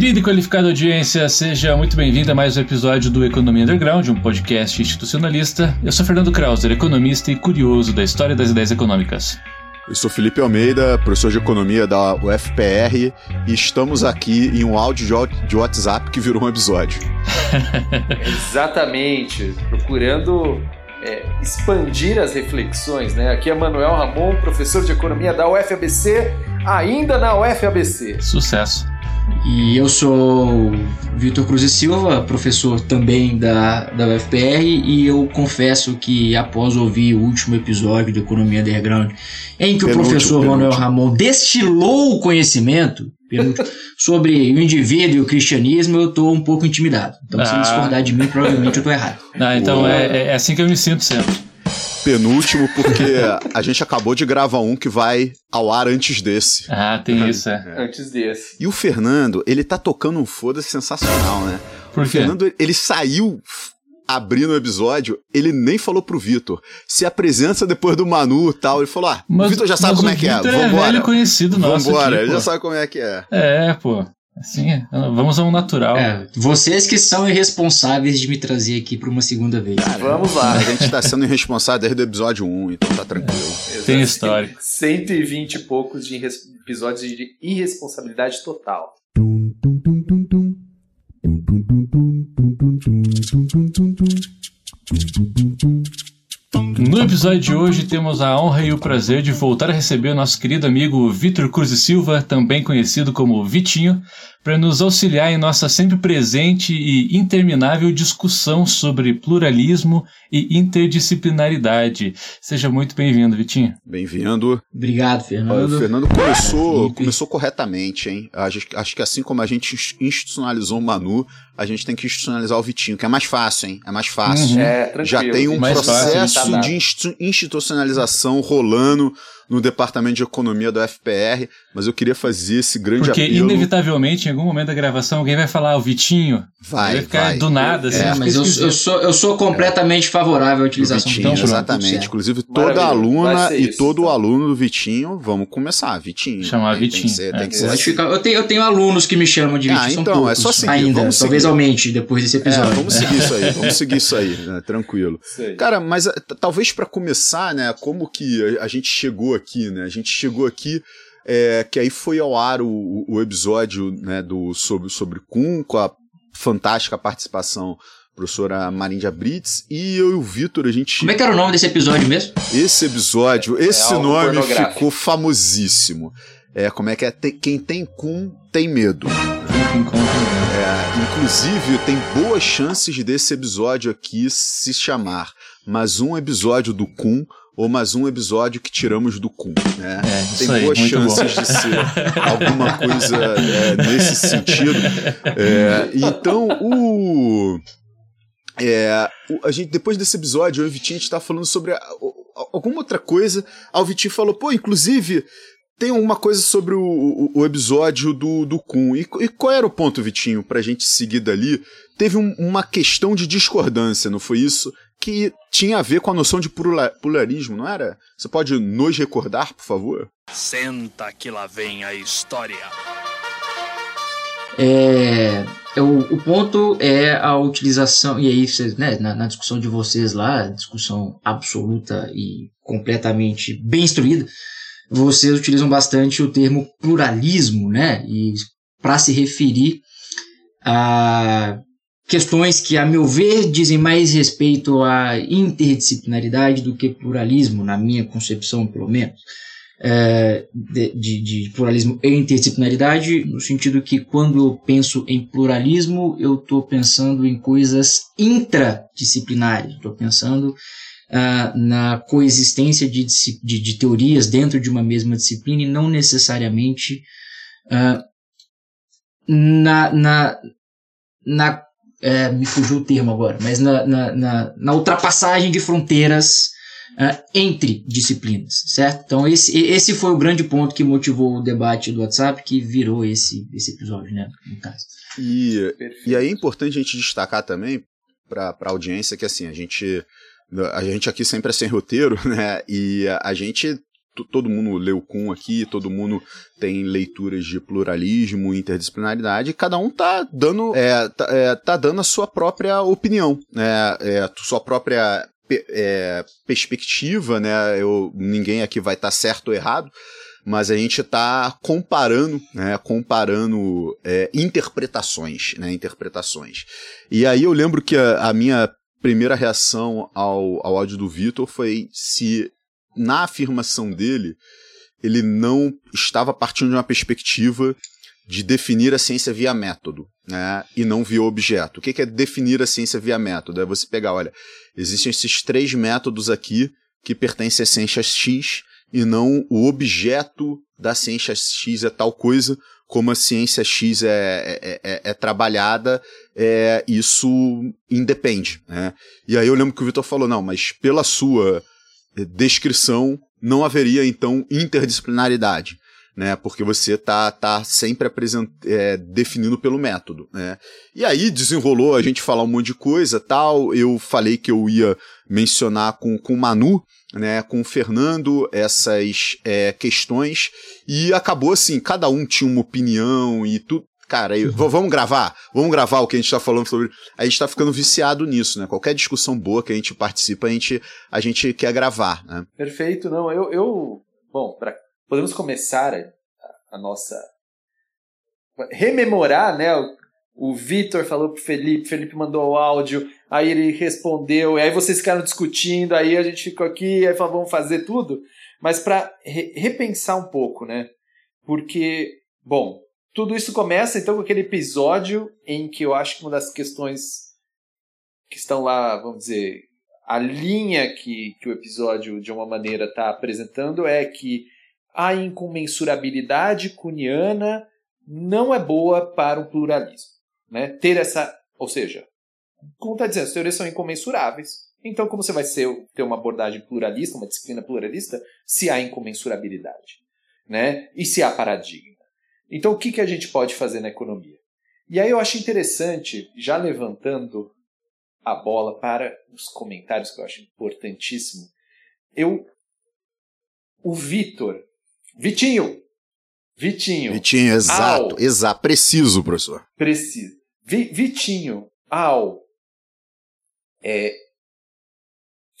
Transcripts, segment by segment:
Querida e qualificada audiência, seja muito bem-vinda a mais um episódio do Economia Underground, um podcast institucionalista. Eu sou Fernando Krauser, economista e curioso da história das ideias econômicas. Eu sou Felipe Almeida, professor de economia da UFPR, e estamos aqui em um áudio de WhatsApp que virou um episódio. Exatamente, procurando é, expandir as reflexões, né? Aqui é Manuel Ramon, professor de economia da UFABC, ainda na UFABC. Sucesso. E eu sou Vitor Cruz e Silva, professor também da, da UFPR, e eu confesso que após ouvir o último episódio de Economia Underground, em que o professor penúltimo. Manuel Ramon destilou o conhecimento sobre o indivíduo e o cristianismo, eu estou um pouco intimidado. Então, se ah. discordar de mim, provavelmente eu estou errado. Ah, então é, é assim que eu me sinto sempre penúltimo, porque a gente acabou de gravar um que vai ao ar antes desse. Ah, tem isso, é. Antes desse. E o Fernando, ele tá tocando um foda-se sensacional, né? Por quê? O Fernando, ele saiu abrindo o episódio, ele nem falou pro Vitor. Se apresenta depois do Manu e tal. Ele falou: Ah, mas, o Vitor já sabe como é que é. Vambora. É velho conhecido nosso. Vambora, aqui, ele já sabe como é que é. É, pô. Assim, vamos ao natural. É, vocês que são irresponsáveis de me trazer aqui para uma segunda vez. Cara, vamos lá. A gente está sendo irresponsável desde o episódio 1, então tá tranquilo. É, Tem história. 120 e poucos de episódios de irresponsabilidade total. No episódio de hoje temos a honra e o prazer de voltar a receber o nosso querido amigo Vitor Cruz e Silva, também conhecido como Vitinho, para nos auxiliar em nossa sempre presente e interminável discussão sobre pluralismo e interdisciplinaridade. Seja muito bem-vindo, Vitinho. Bem-vindo. Obrigado, Fernando. O Fernando começou, começou corretamente, hein? Acho, acho que assim como a gente institucionalizou o Manu, a gente tem que institucionalizar o Vitinho, que é mais fácil, hein? É mais fácil. Uhum. É, Já tem um processo fácil, de institucionalização rolando no departamento de economia do FPR, mas eu queria fazer esse grande Porque, apelo. Porque, inevitavelmente, em algum momento da gravação, alguém vai falar, o Vitinho. Vai. Vai ficar vai. do nada, assim. É, mas eu, eu, sou, eu sou completamente é. favorável à utilização Vitinho, então, Exatamente. Inclusive, toda aluna e todo então. aluno do Vitinho, vamos começar, Vitinho. Chamar tem, Vitinho. Tem que ser, é. tem que ser assim. eu, tenho, eu tenho alunos que me chamam de Vitinho. Ah, então, é só seguir. Ainda, vamos talvez seguir. aumente depois desse episódio. É, vamos seguir isso aí, vamos seguir isso aí, né, tranquilo. Cara, mas eh, talvez para começar, né, como que a gente chegou aqui, né? A gente chegou aqui é, que aí foi ao ar o, o episódio né, do, sobre, sobre Kuhn, com a fantástica participação professora Marindia Brits, e eu e o Vitor, a gente. Como é que era o nome desse episódio mesmo? Esse episódio, é, esse é nome ficou famosíssimo. É, como é que é? Tem, quem tem Kuhn tem medo. É, inclusive, tem boas chances desse episódio aqui se chamar mais um episódio do Kuhn ou mais um episódio que tiramos do cu. Né? É, Tem aí, boas chances bom. de ser alguma coisa é, nesse sentido. É, então, o. É, a gente, depois desse episódio, eu e o Vitinho, a gente tá falando sobre a, a, alguma outra coisa. Aí o Vitinho falou, pô, inclusive, tem alguma coisa sobre o, o, o episódio do, do Kun. E, e, qual era o ponto, Vitinho, pra gente seguir dali? Teve um, uma questão de discordância, não foi isso? Que tinha a ver com a noção de pluralismo, não era? Você pode nos recordar, por favor? Senta que lá vem a história. É, é, o, o, ponto é a utilização, e aí vocês, né, na, na, discussão de vocês lá, discussão absoluta e completamente bem instruída, vocês utilizam bastante o termo pluralismo, né? E para se referir a questões que, a meu ver, dizem mais respeito à interdisciplinaridade do que pluralismo, na minha concepção, pelo menos. É, de, de, pluralismo e interdisciplinaridade, no sentido que quando eu penso em pluralismo, eu estou pensando em coisas intradisciplinares, estou pensando uh, na coexistência de, de, de, teorias dentro de uma mesma disciplina e não necessariamente uh, na, na, na é, me fugiu o termo agora, mas na, na, na, na ultrapassagem de fronteiras uh, entre disciplinas, certo? Então esse, esse foi o grande ponto que motivou o debate do WhatsApp que virou esse, esse episódio, né, no caso. E, e aí é importante a gente destacar também para a audiência que assim, a gente a gente aqui sempre é sem roteiro, né? E a gente todo mundo leu Kuhn aqui, todo mundo tem leituras de pluralismo, interdisciplinaridade, e cada um tá dando, é, tá, é, tá dando a sua própria opinião, né, é, sua própria é, perspectiva, né, eu, ninguém aqui vai estar tá certo ou errado, mas a gente está comparando, né, comparando é, interpretações, né, interpretações. E aí eu lembro que a, a minha primeira reação ao, ao áudio do Vitor foi se na afirmação dele ele não estava partindo de uma perspectiva de definir a ciência via método, né, e não via objeto. O que é definir a ciência via método? É você pegar, olha, existem esses três métodos aqui que pertencem à ciência X e não o objeto da ciência X é tal coisa, como a ciência X é, é, é, é trabalhada, é, isso independe. Né? E aí eu lembro que o Vitor falou, não, mas pela sua descrição não haveria então interdisciplinaridade. Né, porque você tá, tá sempre apresent, é, definindo pelo método, né? E aí desenrolou a gente falar um monte de coisa, tal. Eu falei que eu ia mencionar com com Manu, né, com o Fernando essas é, questões e acabou assim, cada um tinha uma opinião e tudo. Cara, uhum. vamos gravar? Vamos gravar o que a gente está falando sobre. A gente está ficando viciado nisso, né? Qualquer discussão boa que a gente participa, a gente, a gente quer gravar, né? Perfeito, não. Eu. eu bom, pra, podemos começar a, a nossa. Rememorar, né? O, o Vitor falou pro Felipe, Felipe mandou o áudio, aí ele respondeu, aí vocês ficaram discutindo, aí a gente ficou aqui, aí falou, vamos fazer tudo. Mas para re repensar um pouco, né? Porque, bom, tudo isso começa então com aquele episódio em que eu acho que uma das questões que estão lá, vamos dizer, a linha que, que o episódio de uma maneira está apresentando é que a incomensurabilidade cuniana não é boa para o pluralismo. Né? Ter essa, ou seja, como está dizendo, as teorias são incomensuráveis. Então, como você vai ser, ter uma abordagem pluralista, uma disciplina pluralista, se há incomensurabilidade? Né? E se há paradigma? Então, o que, que a gente pode fazer na economia? E aí eu acho interessante, já levantando a bola para os comentários, que eu acho importantíssimo, eu. O Vitor. Vitinho! Vitinho. Vitinho, exato, ao, exato. Preciso, professor. Preciso. Vi, Vitinho, ao é,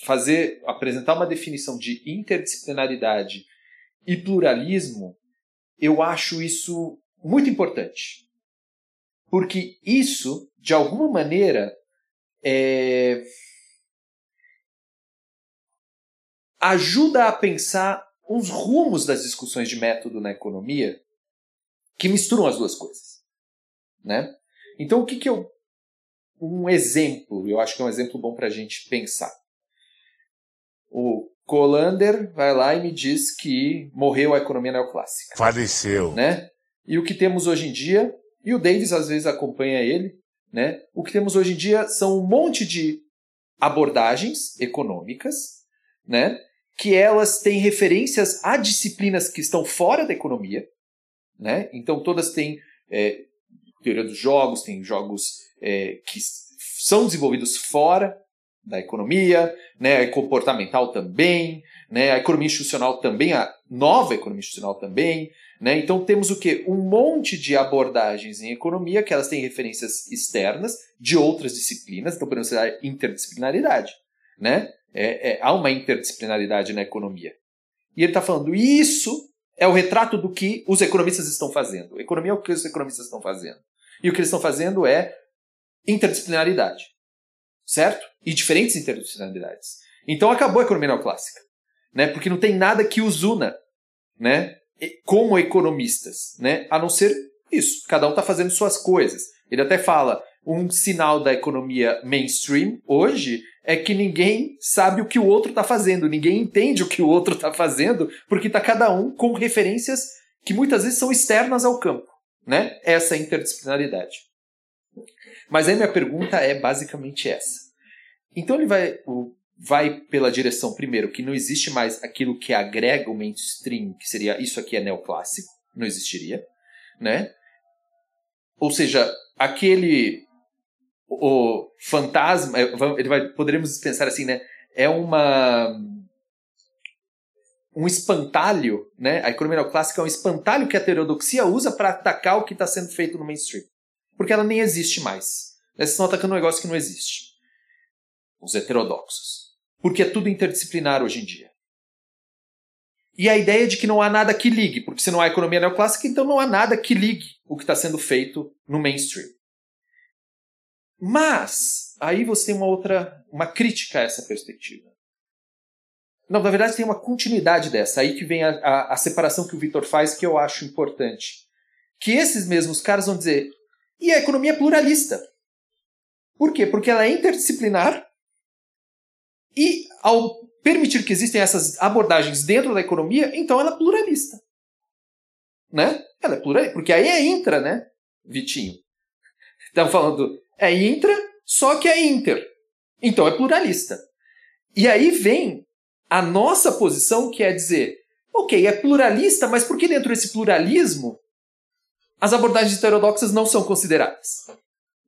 fazer, apresentar uma definição de interdisciplinaridade e pluralismo, eu acho isso muito importante. Porque isso, de alguma maneira, é, ajuda a pensar uns rumos das discussões de método na economia que misturam as duas coisas. Né? Então, o que, que eu um exemplo, eu acho que é um exemplo bom para a gente pensar. O Colander vai lá e me diz que morreu a economia neoclássica. Faleceu. Né? E o que temos hoje em dia, e o Davis às vezes acompanha ele, né? o que temos hoje em dia são um monte de abordagens econômicas, né? que elas têm referências a disciplinas que estão fora da economia. Né? Então todas têm é, teoria dos jogos, tem jogos é, que são desenvolvidos fora da economia, né, comportamental também, né, a economia institucional também, a nova economia institucional também. Né? Então temos o que? Um monte de abordagens em economia que elas têm referências externas de outras disciplinas, então podemos ser interdisciplinaridade. Né? É, é, há uma interdisciplinaridade na economia. E ele está falando, isso é o retrato do que os economistas estão fazendo. Economia é o que os economistas estão fazendo. E o que eles estão fazendo é interdisciplinaridade. Certo? E diferentes interdisciplinaridades. Então acabou a economia neoclássica. Né? Porque não tem nada que os una né? como economistas. Né? A não ser isso. Cada um está fazendo suas coisas. Ele até fala: um sinal da economia mainstream hoje é que ninguém sabe o que o outro está fazendo, ninguém entende o que o outro está fazendo, porque está cada um com referências que muitas vezes são externas ao campo. Né? Essa interdisciplinaridade. Mas aí minha pergunta é basicamente essa. Então ele vai, vai pela direção, primeiro, que não existe mais aquilo que agrega o mainstream, que seria isso aqui é neoclássico, não existiria, né? Ou seja, aquele o fantasma, é, ele vai, poderíamos pensar assim, né? É uma um espantalho, né? A economia neoclássica é um espantalho que a heterodoxia usa para atacar o que está sendo feito no mainstream. Porque ela nem existe mais. Eles estão atacando um negócio que não existe. Os heterodoxos. Porque é tudo interdisciplinar hoje em dia. E a ideia de que não há nada que ligue, porque se não há economia neoclássica, então não há nada que ligue o que está sendo feito no mainstream. Mas, aí você tem uma outra, uma crítica a essa perspectiva. Não, na verdade tem uma continuidade dessa, aí que vem a, a, a separação que o Vitor faz, que eu acho importante. Que esses mesmos caras vão dizer, e a economia é pluralista. Por quê? Porque ela é interdisciplinar e, ao permitir que existem essas abordagens dentro da economia, então ela é pluralista. Né? Ela é pluralista, porque aí é intra, né, Vitinho? Estamos falando, é intra, só que é inter. Então é pluralista. E aí vem a nossa posição, que é dizer, ok, é pluralista, mas por que dentro desse pluralismo as abordagens heterodoxas não são consideradas?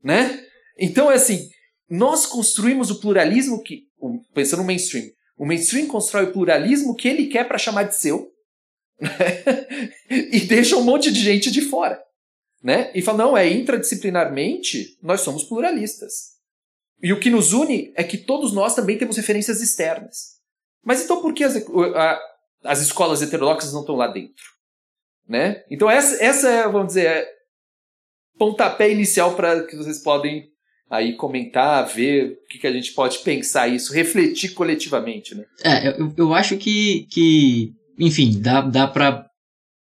Né? Então é assim, nós construímos o pluralismo que, pensando no mainstream, o mainstream constrói o pluralismo que ele quer para chamar de seu né? e deixa um monte de gente de fora. Né? E fala, não, é intradisciplinarmente, nós somos pluralistas. E o que nos une é que todos nós também temos referências externas. Mas então por que as, a, as escolas heterodoxas não estão lá dentro? Né? Então essa, essa é, vamos dizer, é pontapé inicial para que vocês podem aí comentar, ver o que, que a gente pode pensar isso, refletir coletivamente, né? É, eu, eu acho que, que enfim, dá, dá para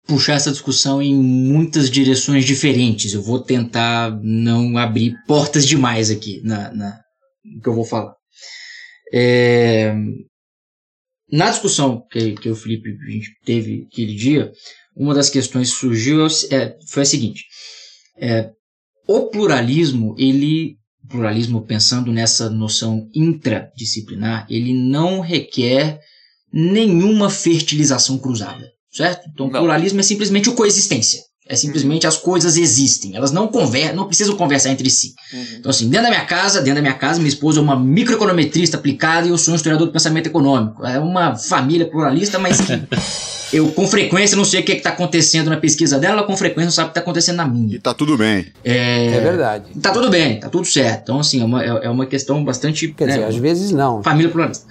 puxar essa discussão em muitas direções diferentes. Eu vou tentar não abrir portas demais aqui na, na no que eu vou falar. É, na discussão que, que o Felipe teve aquele dia, uma das questões que surgiu é, foi a seguinte: é, o pluralismo ele pluralismo pensando nessa noção intradisciplinar, ele não requer nenhuma fertilização cruzada, certo? Então, não. pluralismo é simplesmente o coexistência. É simplesmente as coisas existem. Elas não conversam, não precisam conversar entre si. Uhum. Então, assim, dentro da minha casa, dentro da minha casa, minha esposa é uma microeconometrista aplicada e eu sou um historiador do pensamento econômico. É uma família pluralista, mas que eu com frequência não sei o que é está acontecendo na pesquisa dela, com frequência não sabe o que está acontecendo na minha. E tá tudo bem. É, é verdade. Tá tudo bem, tá tudo certo. Então, assim, é uma, é, é uma questão bastante. Quer né, dizer, às vezes não. Família pluralista.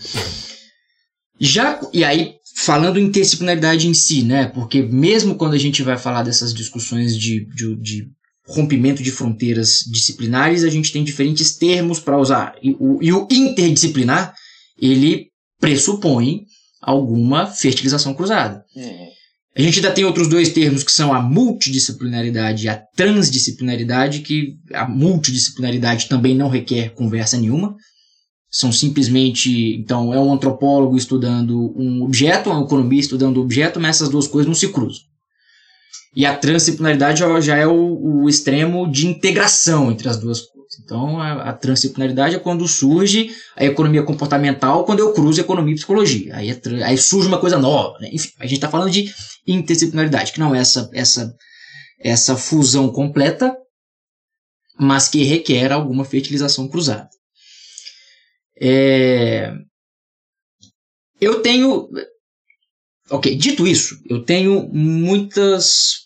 Já, e aí, falando em interdisciplinaridade em si, né? Porque mesmo quando a gente vai falar dessas discussões de, de, de rompimento de fronteiras disciplinares, a gente tem diferentes termos para usar. E o, e o interdisciplinar, ele pressupõe alguma fertilização cruzada. Uhum. A gente ainda tem outros dois termos que são a multidisciplinaridade e a transdisciplinaridade, que a multidisciplinaridade também não requer conversa nenhuma. São simplesmente, então, é um antropólogo estudando um objeto, um economista estudando um objeto, mas essas duas coisas não se cruzam. E a transdisciplinaridade já é o, o extremo de integração entre as duas coisas. Então, a, a transdisciplinaridade é quando surge a economia comportamental, quando eu cruzo economia e psicologia. Aí, é, aí surge uma coisa nova. Né? Enfim, a gente está falando de interdisciplinaridade, que não é essa, essa, essa fusão completa, mas que requer alguma fertilização cruzada. É... Eu tenho. Ok, dito isso, eu tenho muitas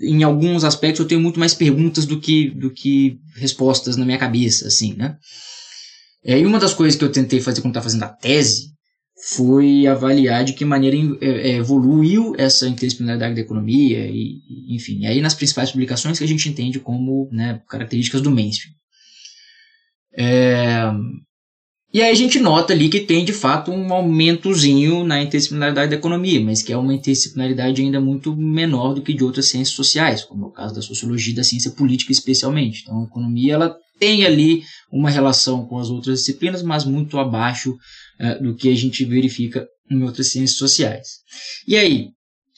em alguns aspectos eu tenho muito mais perguntas do que, do que respostas na minha cabeça, assim, né? É, e uma das coisas que eu tentei fazer quando estava fazendo a tese foi avaliar de que maneira é, é, evoluiu essa interdisciplinaridade da economia e, enfim, aí nas principais publicações que a gente entende como né, características do mainstream. É, e aí a gente nota ali que tem de fato um aumentozinho na interdisciplinaridade da economia, mas que é uma interdisciplinaridade ainda muito menor do que de outras ciências sociais, como é o caso da sociologia e da ciência política especialmente. Então a economia ela tem ali uma relação com as outras disciplinas, mas muito abaixo uh, do que a gente verifica em outras ciências sociais. E aí,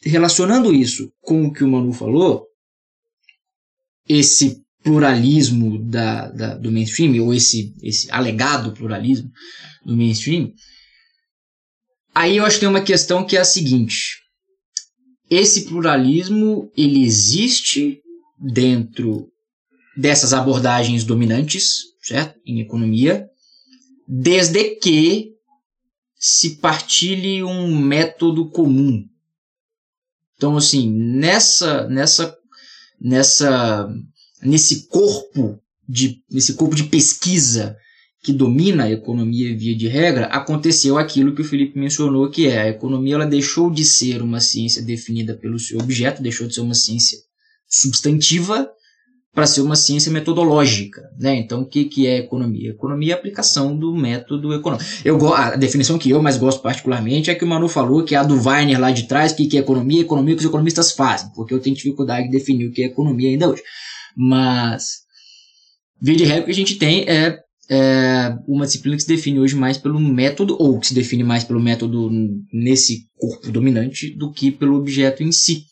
relacionando isso com o que o Manu falou, esse pluralismo da, da, do mainstream, ou esse, esse alegado pluralismo do mainstream, aí eu acho que tem uma questão que é a seguinte: esse pluralismo ele existe dentro dessas abordagens dominantes, certo? Em economia, desde que se partilhe um método comum. Então, assim, nessa, nessa, nessa, nesse corpo de, nesse corpo de pesquisa que domina a economia via de regra, aconteceu aquilo que o Felipe mencionou, que é a economia ela deixou de ser uma ciência definida pelo seu objeto, deixou de ser uma ciência substantiva para ser uma ciência metodológica, né? Então, o que, que é economia? Economia é a aplicação do método econômico. Eu, a definição que eu mais gosto particularmente é que o Manu falou, que é a do Weiner lá de trás, que, que é economia, economia que os economistas fazem, porque eu tenho dificuldade de definir o que é economia ainda hoje. Mas, via de regra, o que a gente tem é é uma disciplina que se define hoje mais pelo método, ou que se define mais pelo método nesse corpo dominante, do que pelo objeto em si.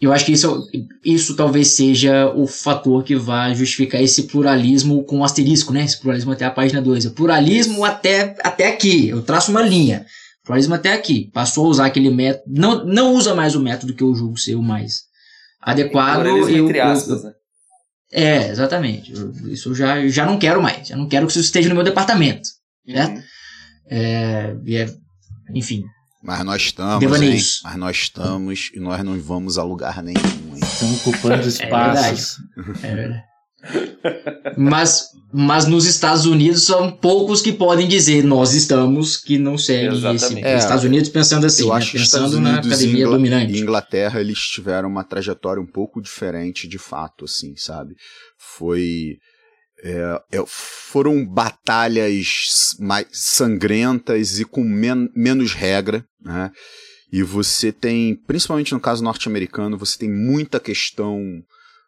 Eu acho que isso, isso talvez seja o fator que vai justificar esse pluralismo com asterisco, né? Esse pluralismo até a página 2. O pluralismo até, até aqui, eu traço uma linha. Pluralismo até aqui. Passou a usar aquele método. Não, não usa mais o método que eu julgo ser o mais adequado. Pluralismo entre aspas, eu, né? É, exatamente. Eu, isso eu já, já não quero mais. Já não quero que isso esteja no meu departamento. Certo? Uhum. É, é, enfim. Mas nós estamos, hein? Mas nós estamos e nós não vamos a lugar nenhum, hein? Estão ocupando espaços. É verdade. mas, mas nos Estados Unidos são poucos que podem dizer nós estamos que não seguem esse. Exatamente. É, Estados Unidos pensando assim, Eu né? acho pensando na academia Ingla- dominante. Inglaterra eles tiveram uma trajetória um pouco diferente de fato, assim, sabe? Foi é, é, foram batalhas mais sangrentas e com men- menos regra, né? E você tem, principalmente no caso norte-americano, você tem muita questão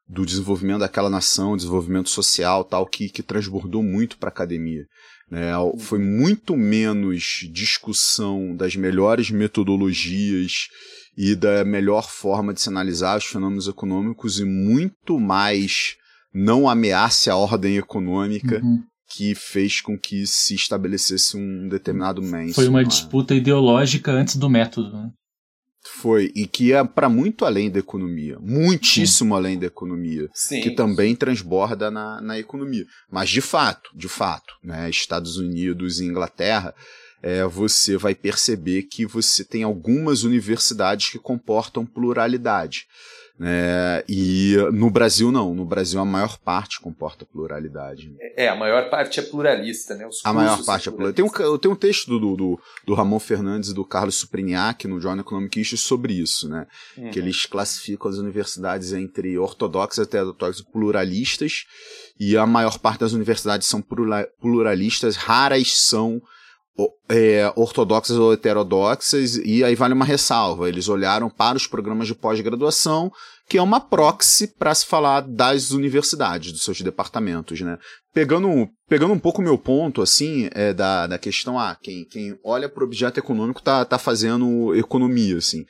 do desenvolvimento daquela nação, desenvolvimento social, tal, que, que transbordou muito para a academia. Né? Foi muito menos discussão das melhores metodologias e da melhor forma de se analisar os fenômenos econômicos e muito mais não ameace a ordem econômica Uhum. que fez com que se estabelecesse um determinado mainstream. Foi uma disputa ideológica antes do método. Né? Foi, e que é para muito além da economia, muitíssimo além da economia, Sim. que também transborda na, na economia. Mas de fato, de fato, né, Estados Unidos e Inglaterra, é, você vai perceber que você tem algumas universidades que comportam pluralidade. Né, e no Brasil não, no Brasil a maior parte comporta pluralidade. É, a maior parte é pluralista, né? Os A maior parte é pluralista. Tem um, tem um texto do, do, do Ramon Fernandes e do Carlos Supriniac no Journal Economic Issues sobre isso, né? Uhum. que eles classificam as universidades entre ortodoxas heterodoxas e pluralistas, e a maior parte das universidades são plura- pluralistas, raras são é, ortodoxas ou heterodoxas, e aí vale uma ressalva, eles olharam para os programas de pós-graduação, que é uma proxy para se falar das universidades, dos seus departamentos, né? Pegando, pegando um pouco o meu ponto, assim, é, da, da questão, ah, quem, quem olha para o objeto econômico tá, tá fazendo economia, assim.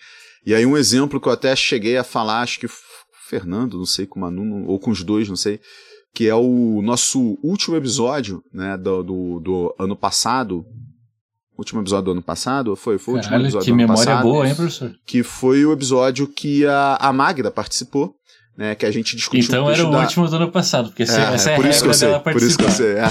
E aí um exemplo que eu até cheguei a falar, acho que f- Fernando, não sei, com o Manu, ou com os dois, não sei, que é o nosso último episódio, né, do, do, do ano passado. Último episódio do ano passado? Foi, foi o último Caralho, episódio que do ano memória passado. boa, hein, professor? Que foi o episódio que a, a Magda participou, né, que a gente discutiu Então era o da- último do ano passado, porque essa, é, essa é a por isso que eu sei, dela por isso que eu sei, é.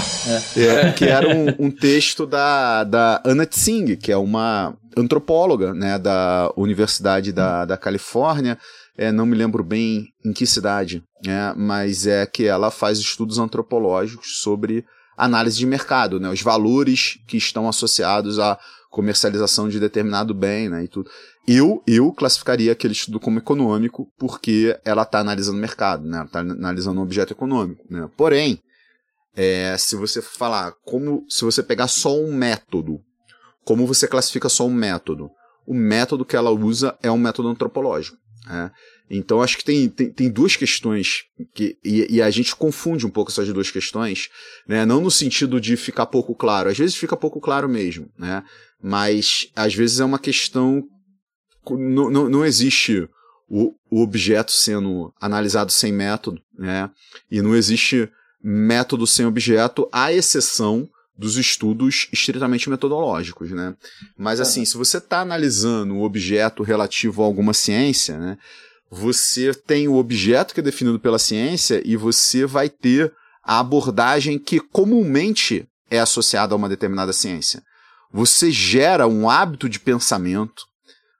É, que era um, um texto da, da Anna Tsing, que é uma antropóloga, né, da Universidade da, da Califórnia, é, não me lembro bem em que cidade, né, mas é que ela faz estudos antropológicos sobre análise de mercado, né, os valores que estão associados à comercialização de determinado bem, né, e tudo. Eu, eu classificaria aquele estudo como econômico porque ela está analisando o mercado, né? Ela está analisando um objeto econômico, né? Porém, é, se você falar como, se você pegar só um método, como você classifica só um método? O método que ela usa é um método antropológico. né? Então acho que tem, tem, tem duas questões que, e, e a gente confunde um pouco essas duas questões, né? Não no sentido de ficar pouco claro, às vezes fica pouco claro mesmo, né? Mas às vezes é uma questão não, não, não existe o, o objeto sendo analisado sem método, né? E não existe método sem objeto, à exceção dos estudos estritamente metodológicos, né? Mas assim, se você está analisando um objeto relativo a alguma ciência, né? Você tem o objeto que é definido pela ciência e você vai ter a abordagem que comumente é associada a uma determinada ciência. você gera um hábito de pensamento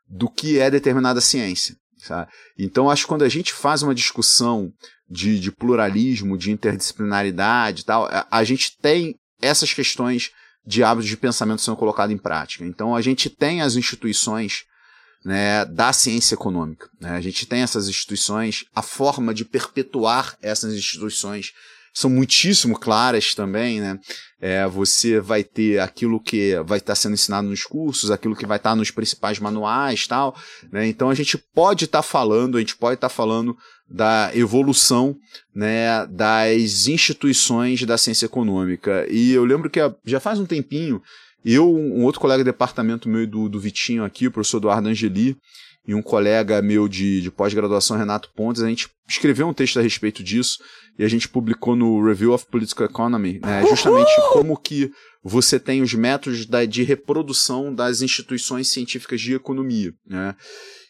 do que é determinada ciência. Sabe? Então, acho que quando a gente faz uma discussão de, de pluralismo, de interdisciplinaridade e tal, a, a gente tem essas questões de hábitos de pensamento sendo colocadas em prática. Então, a gente tem as instituições né, da ciência econômica. Né? A gente tem essas instituições, a forma de perpetuar essas instituições são muitíssimo claras também, né? É, você vai ter aquilo que vai estar sendo ensinado nos cursos, aquilo que vai estar nos principais manuais tal, né? Então a gente pode estar falando, a gente pode estar falando da evolução né, das instituições da ciência econômica. E eu lembro que já faz um tempinho, eu, um outro colega de departamento meu do, do Vitinho aqui, o professor Eduardo Angeli, e um colega meu de, de pós-graduação, Renato Pontes, a gente escreveu um texto a respeito disso e a gente publicou no Review of Political Economy, né, justamente como que você tem os métodos da, de reprodução das instituições científicas de economia. Né?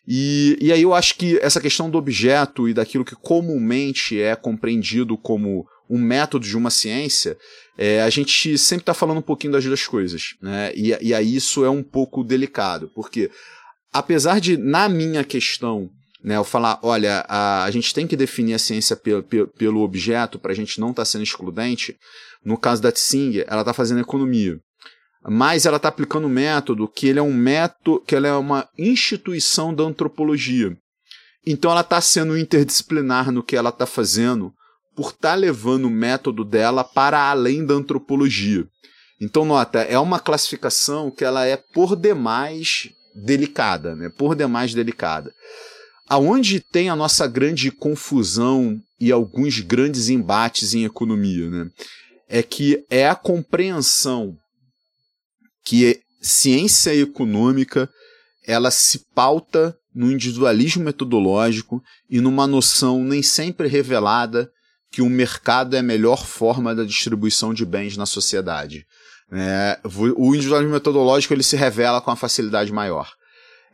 E, e aí eu acho que essa questão do objeto e daquilo que comumente é compreendido como um método de uma ciência, é, a gente sempre está falando um pouquinho das duas coisas. Né? E, e aí isso é um pouco delicado, porque apesar de, na minha questão, né, eu falar, olha, a, a gente tem que definir a ciência pelo, pelo, pelo objeto para a gente não estar tá sendo excludente, no caso da Tsing, ela está fazendo economia. Mas ela está aplicando um método que ele é um método, que ela é uma instituição da antropologia. Então ela está sendo interdisciplinar no que ela está fazendo, por estar tá levando o método dela para além da antropologia. Então, nota, é uma classificação que ela é por demais delicada, né? por demais delicada. Aonde tem a nossa grande confusão e alguns grandes embates em economia, né? é que é a compreensão que ciência econômica ela se pauta no individualismo metodológico e numa noção nem sempre revelada que o mercado é a melhor forma da distribuição de bens na sociedade. É, o individualismo metodológico ele se revela com uma facilidade maior.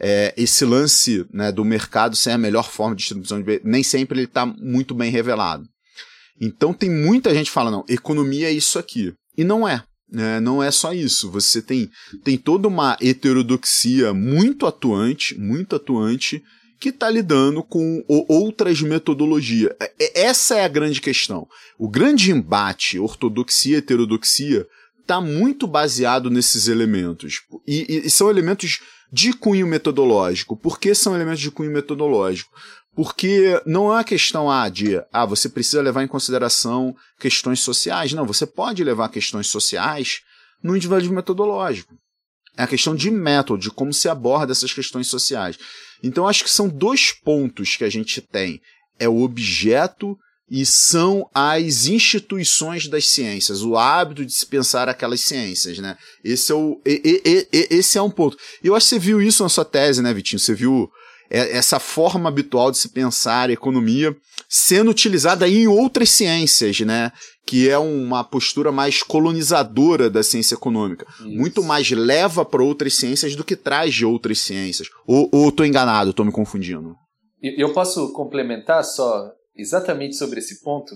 É, esse lance né, do mercado ser a melhor forma de distribuição de nem sempre ele está muito bem revelado. Então tem muita gente falando, não, economia é isso aqui. E não é. Né, não é só isso. Você tem, tem toda uma heterodoxia muito atuante, muito atuante, que está lidando com outras metodologias. É, é, essa é a grande questão. O grande embate ortodoxia heterodoxia está muito baseado nesses elementos. E, e, são elementos de cunho metodológico. Por que são elementos de cunho metodológico? Porque não é uma questão ah, de ah, você precisa levar em consideração questões sociais. Não, você pode levar questões sociais no individualismo metodológico. É a questão de método, de como se aborda essas questões sociais. Então, acho que são dois pontos que a gente tem. É o objeto e são as instituições das ciências, o hábito de se pensar aquelas ciências, né? Esse é, o, e, e, e, esse é um ponto. E eu acho que você viu isso na sua tese, né, Vitinho? Você viu essa forma habitual de se pensar economia sendo utilizada em outras ciências, né? Que é uma postura mais colonizadora da ciência econômica. Isso. Muito mais leva para outras ciências do que traz de outras ciências. Ou, ou tô enganado, tô me confundindo? Eu posso complementar só exatamente sobre esse ponto.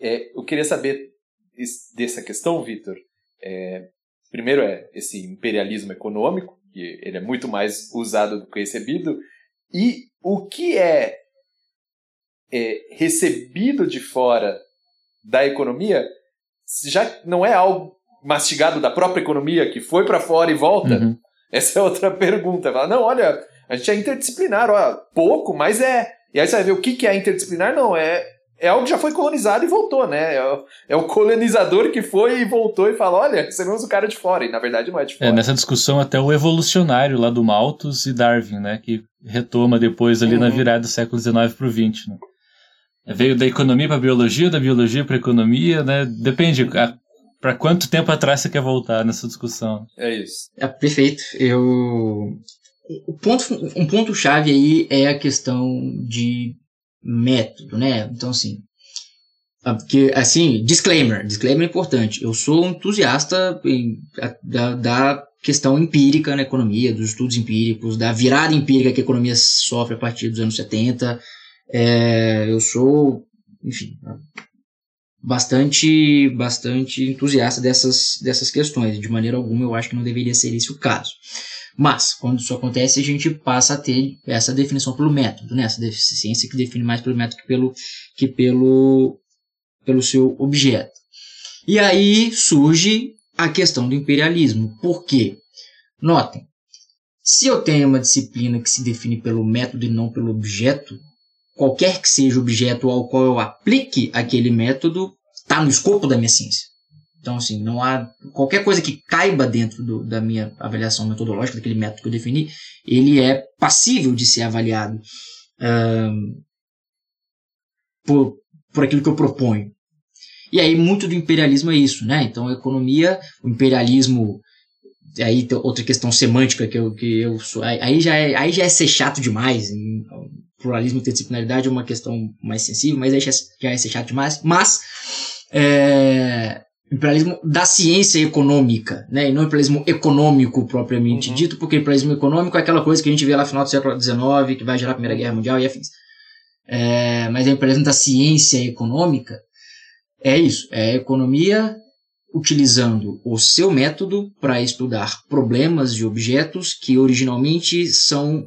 É, eu queria saber dessa questão, Vitor. É, primeiro é esse imperialismo econômico, que ele é muito mais usado do que recebido, e o que é, é recebido de fora da economia já não é algo mastigado da própria economia que foi para fora e volta. Uhum. Essa é outra pergunta. Fala, não, olha, a gente é interdisciplinar, ó, pouco, mas é e aí você vai ver o que, que é interdisciplinar? Não, é, é algo que já foi colonizado e voltou, né? É o, é o colonizador que foi e voltou e fala: olha, você não usa o cara de fora. E na verdade não é de é, fora. É, nessa discussão, até o evolucionário lá do Malthus e Darwin, né? Que retoma depois ali uhum. na virada do século XIX para o XX. Né? Veio da economia para a biologia, da biologia para a economia, né? Depende. Para quanto tempo atrás você quer voltar nessa discussão? É isso. É perfeito. Eu o ponto, um ponto chave aí é a questão de método, né? Então assim, porque assim, disclaimer, disclaimer importante. Eu sou um entusiasta em, da, da questão empírica na economia, dos estudos empíricos, da virada empírica que a economia sofre a partir dos anos 70. É, eu sou, enfim, bastante, bastante entusiasta dessas, dessas questões. De maneira alguma, eu acho que não deveria ser esse o caso. Mas, quando isso acontece, a gente passa a ter essa definição pelo método, né? essa deficiência que define mais pelo método que pelo, que pelo, pelo seu objeto. E aí surge a questão do imperialismo. Por quê? Notem, se eu tenho uma disciplina que se define pelo método e não pelo objeto, qualquer que seja o objeto ao qual eu aplique aquele método, está no escopo da minha ciência. Então, assim, não há qualquer coisa que caiba dentro do, da minha avaliação metodológica, daquele método que eu defini, ele é passível de ser avaliado por, por aquilo que eu proponho. E aí, muito do imperialismo é isso, né? Então, a economia, o imperialismo aí outra questão semântica que eu, que eu sou, aí já é, aí já é ser chato demais. Pluralismo e interdisciplinaridade é uma questão mais sensível, mas aí já, é ser chato demais. Mas é, imperialismo da ciência econômica, né? E não imperialismo econômico propriamente uhum. dito, porque imperialismo econômico é aquela coisa que a gente vê lá no final do século XIX, que vai gerar a Primeira Guerra Mundial e afins. É, mas o imperialismo da ciência econômica é isso, é a economia utilizando o seu método para estudar problemas de objetos que originalmente são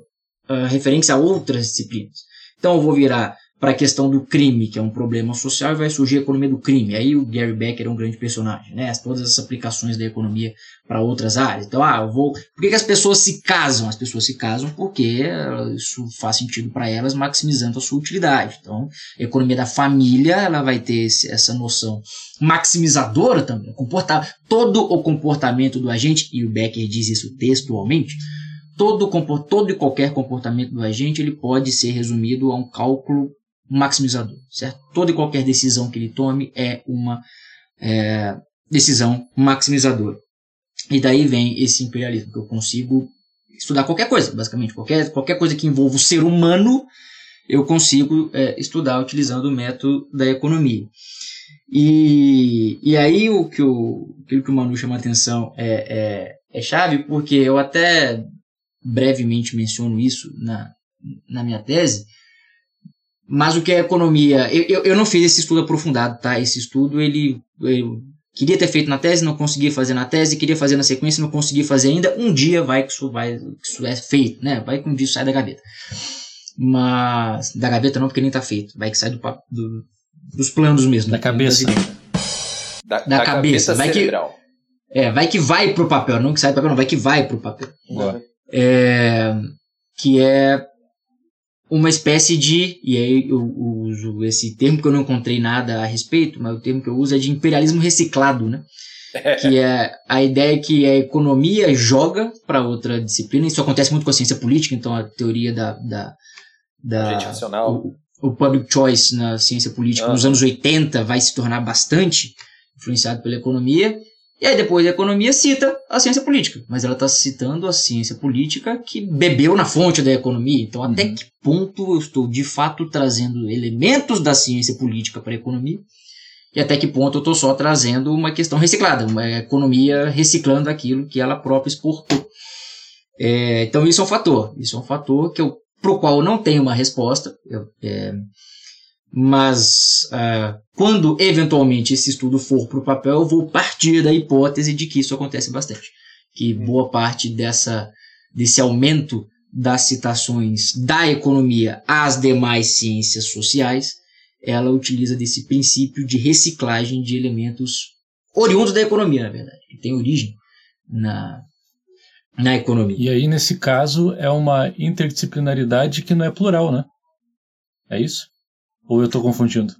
uh, referentes a outras disciplinas. Então eu vou virar para a questão do crime, que é um problema social, e vai surgir a economia do crime. Aí o Gary Becker é um grande personagem, né? Todas as aplicações da economia para outras áreas. Então, ah, eu vou. Por que, que, as pessoas se casam? As pessoas se casam porque isso faz sentido para elas, maximizando a sua utilidade. Então, a economia da família, ela vai ter esse, essa noção maximizadora também. Comportar todo o comportamento do agente, e o Becker diz isso textualmente, todo, todo e qualquer comportamento do agente ele pode ser resumido a um cálculo maximizador, certo? Toda e qualquer decisão que ele tome é uma é, decisão maximizadora. E daí vem esse imperialismo, que eu consigo estudar qualquer coisa, basicamente. Qualquer, qualquer coisa que envolva o ser humano, eu consigo é, estudar utilizando o método da economia. E, e aí o que o, aquilo que o Manu chama a atenção é, é, é chave, porque eu até brevemente menciono isso na, na minha tese, mas o que é economia? Eu, eu, eu, não fiz esse estudo aprofundado, tá? Esse estudo ele eu queria ter feito na tese, não consegui fazer na tese, queria fazer na sequência, não consegui fazer ainda. Um dia vai que isso vai que isso é feito, né? Vai que um dia sai da gaveta. Mas da gaveta não, porque nem tá feito. Vai que sai do, do dos planos mesmo. Da cabeça. Da, da, da, cabeça. cabeça vai cerebral. que é, vai que vai pro papel, não que sai do papel, não, vai que vai pro papel. Boa. É, que é uma espécie de, e aí eu uso esse termo que eu não encontrei nada a respeito, mas o termo que eu uso é de imperialismo reciclado, né? que é a ideia que a economia joga para outra disciplina. Isso acontece muito com a ciência política, então a teoria da. da, da. O, o, public choice na ciência política nos anos 80 vai se tornar bastante influenciado pela economia. E aí depois a economia cita a ciência política, mas ela está citando a ciência política que bebeu na fonte da economia. Então até uhum. que ponto eu estou de fato trazendo elementos da ciência política para a economia e até que ponto eu estou só trazendo uma questão reciclada, uma economia reciclando aquilo que ela própria exportou. É, então isso é um fator, isso é um fator que eu, pro qual eu não tenho uma resposta. Eu, é, mas uh, quando eventualmente esse estudo for para o papel, eu vou partir da hipótese de que isso acontece bastante. Que hum. boa parte dessa, desse aumento das citações da economia às demais ciências sociais, ela utiliza desse princípio de reciclagem de elementos oriundos da economia, na verdade, que tem origem na, na economia. E aí, nesse caso, é uma interdisciplinaridade que não é plural, né? É isso? Ou eu estou confundindo?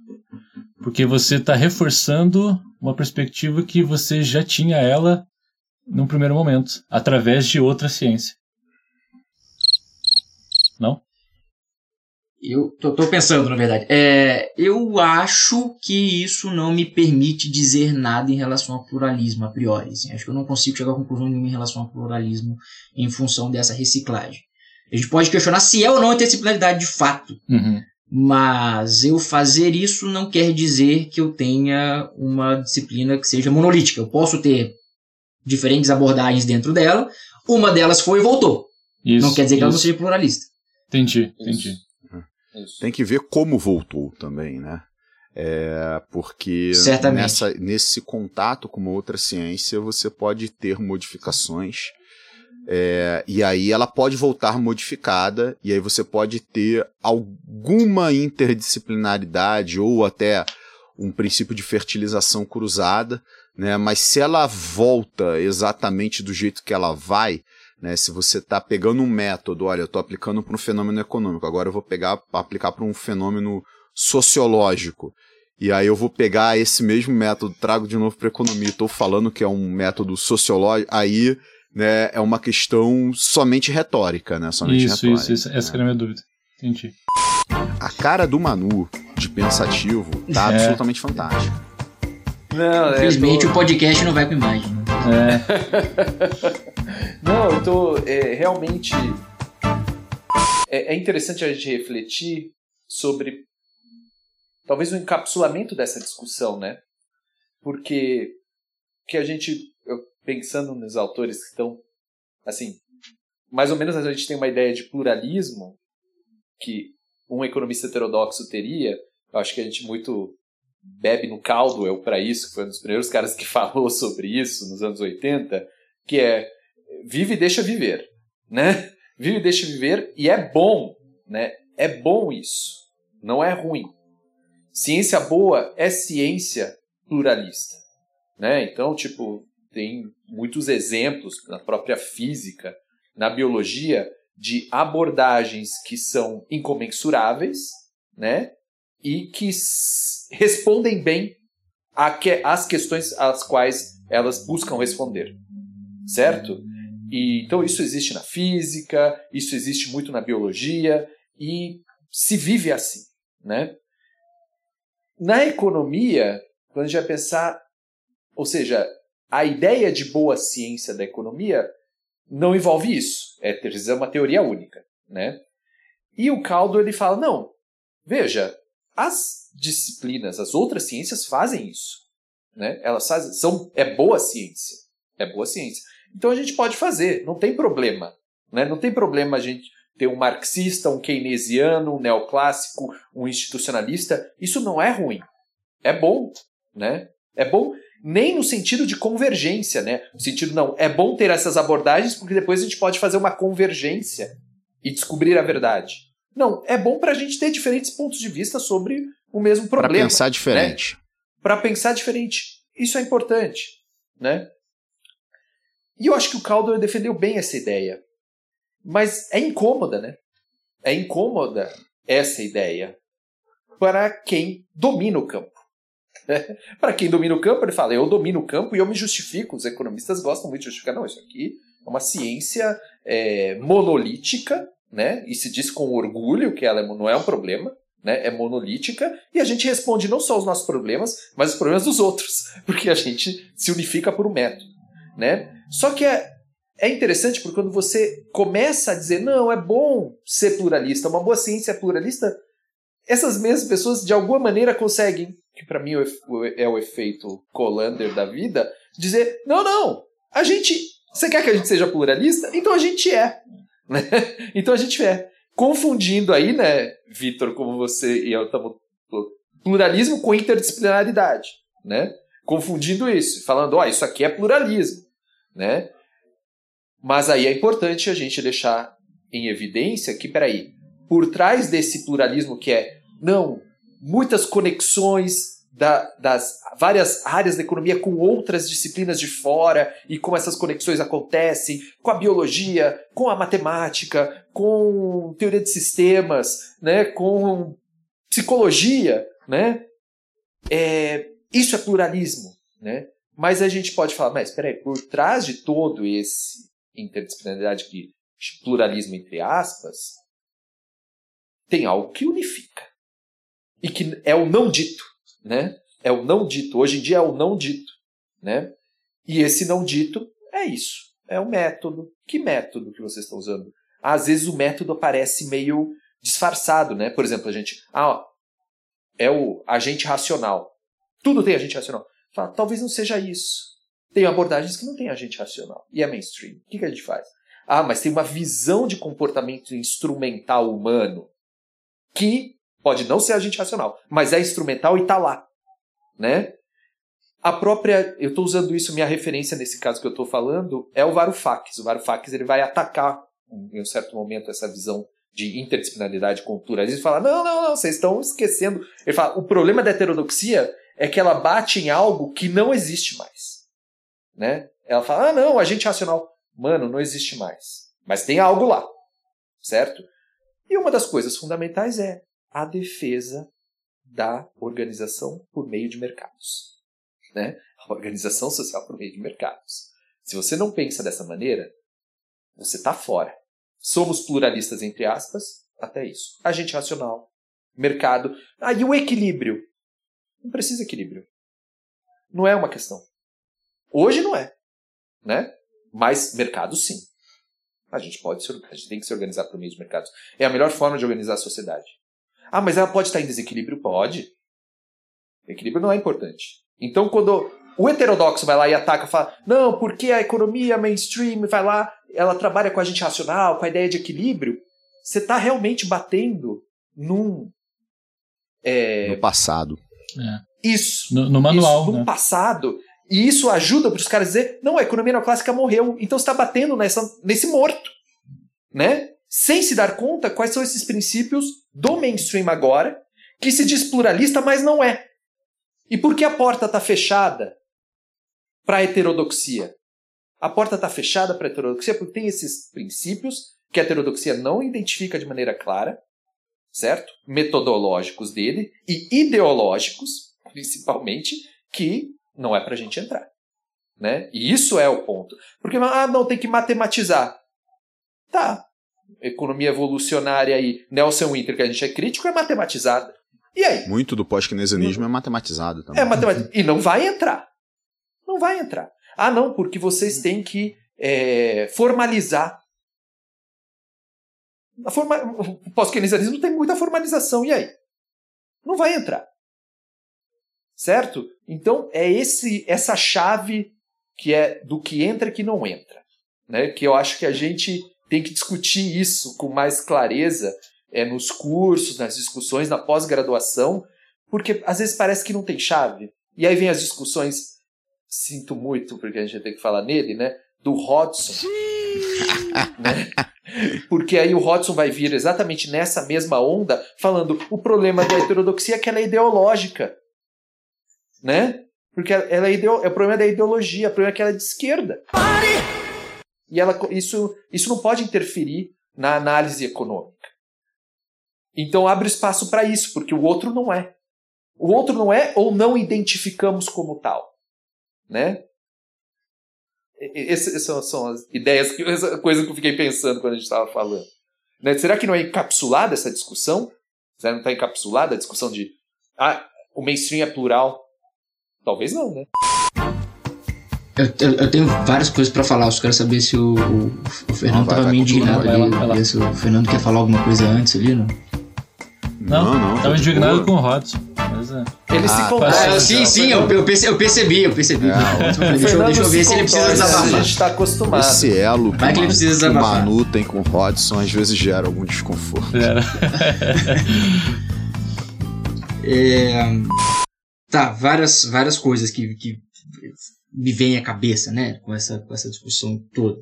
Porque você está reforçando uma perspectiva que você já tinha ela num primeiro momento, através de outra ciência. Não? Eu tô, tô pensando, na verdade. É, eu acho que isso não me permite dizer nada em relação ao pluralismo a priori. Assim. Acho que eu não consigo chegar a conclusão nenhuma em relação ao pluralismo em função dessa reciclagem. A gente pode questionar se é ou não a interdisciplinaridade de fato. Uhum. Mas eu fazer isso não quer dizer que eu tenha uma disciplina que seja monolítica. Eu posso ter diferentes abordagens dentro dela, uma delas foi e voltou. Isso, não quer dizer que ela não seja pluralista. Entendi, entendi. Isso. Tem que ver como voltou também, né? É, porque Certamente. nessa, nesse contato com uma outra ciência você pode ter modificações é, e aí ela pode voltar modificada, e aí você pode ter alguma interdisciplinaridade ou até um princípio de fertilização cruzada, né? Mas se ela volta exatamente do jeito que ela vai, né? Se você está pegando um método, olha, eu estou aplicando para um fenômeno econômico, agora eu vou pegar aplicar para um fenômeno sociológico. E aí eu vou pegar esse mesmo método, trago de novo para economia, estou falando que é um método sociológico, aí né, é uma questão somente retórica, né? Somente isso, retórica, isso, isso. Essa né? que era a minha dúvida. Entendi. A cara do Manu, de pensativo, tá É. absolutamente fantástica. Não, é, Infelizmente tô- o podcast não vai com imagem. né? É, Não, eu tô é, realmente. É, é interessante a gente refletir sobre talvez o encapsulamento dessa discussão, né? Porque que a gente, pensando nos autores que estão, assim, mais ou menos a gente tem uma ideia de pluralismo que um economista heterodoxo teria. Eu acho que a gente muito bebe no Caldwell para isso, que foi um dos primeiros caras que falou sobre isso nos anos 80, que é vive e deixa viver, né? Vive e deixa viver e é bom, né? É bom isso, não é ruim. Ciência boa é ciência pluralista, né? Então, tipo, tem muitos exemplos na própria física, na biologia, de abordagens que são incomensuráveis, né? E que respondem bem a que- às questões às quais elas buscam responder, certo? E, então isso existe na física, isso existe muito na biologia e se vive assim, né? Na economia, quando a gente vai pensar, ou seja, a ideia de boa ciência da economia não envolve isso, é uma teoria única, né? E o Caldo ele fala não, veja, as disciplinas, as outras ciências fazem isso, né? Elas fazem, são é boa ciência, é boa ciência. Então a gente pode fazer, não tem problema. Né? Não tem problema a gente ter um marxista, um keynesiano, um neoclássico, um institucionalista. Isso não é ruim. É bom. Né? É bom nem no sentido de convergência. Né? No sentido, não, é bom ter essas abordagens porque depois a gente pode fazer uma convergência e descobrir a verdade. Não, é bom para a gente ter diferentes pontos de vista sobre o mesmo Para problema pensar diferente. para pensar diferente. Isso é importante, né? E eu acho que o Caldwell defendeu bem essa ideia. Mas é incômoda, né? É incômoda essa ideia para quem domina o campo. para quem domina o campo, ele fala: eu domino o campo e eu me justifico. Os economistas gostam muito de justificar. Não, isso aqui é uma ciência é, monolítica, né? E se diz com orgulho que ela é- não é um problema né, é monolítica, e a gente responde não só aos nossos problemas, mas os problemas dos outros, porque a gente se unifica por um método. Né? Só que é, é interessante porque quando você começa a dizer, não, é bom ser pluralista, uma boa ciência é pluralista, essas mesmas pessoas de alguma maneira conseguem, que para mim é o efe- o- o efeito Colander da vida, dizer, não, não, a gente, você quer que a gente seja pluralista? Então a gente é. Né? Então a gente é confundindo aí, né, Vitor, como você e eu estamos pluralismo com interdisciplinaridade, né? Confundindo isso, falando, ó, isso aqui é pluralismo, né? Mas aí é importante a gente deixar em evidência que, peraí, por trás desse pluralismo que é, não, muitas conexões da- das várias áreas da economia com outras disciplinas de fora e como essas conexões acontecem com a biologia, com a matemática, com teoria de sistemas, né, com psicologia, né? É, isso é pluralismo, né? Mas a gente pode falar, mas espera aí, por trás de todo esse interdisciplinaridade que pluralismo entre aspas, tem algo que unifica e que é o não dito, né? É o não dito. Hoje em dia é o não dito, né? E esse não dito é isso. É o método. Que método que vocês estão usando? Às vezes o método aparece meio disfarçado, né? Por exemplo, a gente, ah, é o agente racional. Tudo tem agente racional. Fala, talvez não seja isso. Tem abordagens que não tem agente racional. E é mainstream. O que, que a gente faz? Ah, mas tem uma visão de comportamento instrumental humano que Pode não ser agente racional, mas é instrumental e está lá, né? A própria, eu estou usando isso, minha referência nesse caso que eu estou falando, é o Varoufakis. O Varoufakis ele vai atacar, em um certo momento, essa visão de interdisciplinaridade com pluralismo e fala: não, não, não, vocês estão esquecendo. Ele fala: o problema da heterodoxia é que ela bate em algo que não existe mais. Né? Ela fala: ah, não, agente racional. Mano, não existe mais. Mas tem algo lá. Certo? E uma das coisas fundamentais é a defesa da organização por meio de mercados né? A organização social por meio de mercados. Se você não pensa dessa maneira, você está fora. Somos pluralistas, entre aspas, até isso. Agente racional, mercado. Ah, e o equilíbrio? Não precisa equilíbrio. Não é uma questão. Hoje não é. Né? Mas mercado sim. A gente pode se, a gente tem que se organizar por meio de mercados. É a melhor forma de organizar a sociedade. Ah, mas ela pode estar em desequilíbrio? Pode. Equilíbrio não é importante. Então, quando o heterodoxo vai lá e ataca, fala, não, porque a economia mainstream vai lá, ela trabalha com a gente racional, com a ideia de equilíbrio, você está realmente batendo num. É... No passado. É. Isso. No, no manual. Isso, no né? passado. E isso ajuda para os caras dizer, não, a economia neoclássica morreu, então está batendo nessa, nesse morto. Né? Sem se dar conta quais são esses princípios do mainstream agora, que se diz pluralista, mas não é. E por que a porta está fechada para a heterodoxia? A porta está fechada para a heterodoxia porque tem esses princípios que a heterodoxia não identifica de maneira clara, certo? Metodológicos dele e ideológicos, principalmente, que não é para a gente entrar. Né? E isso é o ponto. Porque, ah, não, tem que matematizar. Tá. Economia evolucionária e Nelson Winter, que a gente é crítico, é matematizada. E aí? Muito do pós-keynesianismo é matematizado também. É matematizado. E não vai entrar. Não vai entrar. Ah, não, porque vocês têm que é, formalizar. A forma... O pós-keynesianismo tem muita formalização. E aí? Não vai entrar. Certo? Então, é esse essa chave que é do que entra e que não entra. Né? Que eu acho que a gente tem que discutir isso com mais clareza é, nos cursos, nas discussões, na pós-graduação, porque às vezes parece que não tem chave. E aí vem as discussões, sinto muito, porque a gente tem que falar nele, né? Do Hodgson. né? Porque aí o Hodgson vai vir exatamente nessa mesma onda, falando o problema da heterodoxia é que ela é ideológica. Né? Porque ela é ideo... é o problema da ideologia, o problema é que ela é de esquerda. Pare! E ela, isso, isso não pode interferir na análise econômica. Então abre espaço para isso, porque o outro não é. O outro não é ou não identificamos como tal. Né? Essas são as ideias, essa coisa que eu fiquei pensando quando a gente estava falando. Né? Será que não é encapsulada essa discussão? Será que não está encapsulada a discussão de ah, o mainstream é plural? Talvez não, né? Eu, eu, eu, tenho várias coisas para falar. Eu só quero saber se o, o, o Fernando estava meio indignado ali. Se o Fernando quer falar alguma coisa antes ali, não? Não, não, não tava indignado com o Rodson. Mas é. Ele ah, se controla. Ah, sim, sim, eu, eu, percebi, eu percebi, eu percebi. É, deixa, deixa eu ver se ele precisa desabafar. A gente tá acostumado. Esse elo que, Vai que ele precisa que o Manu tem com o Rodson às vezes gera algum desconforto. Gera. é, tá, várias, várias coisas que, que me vêm à cabeça, né, com essa, com essa discussão toda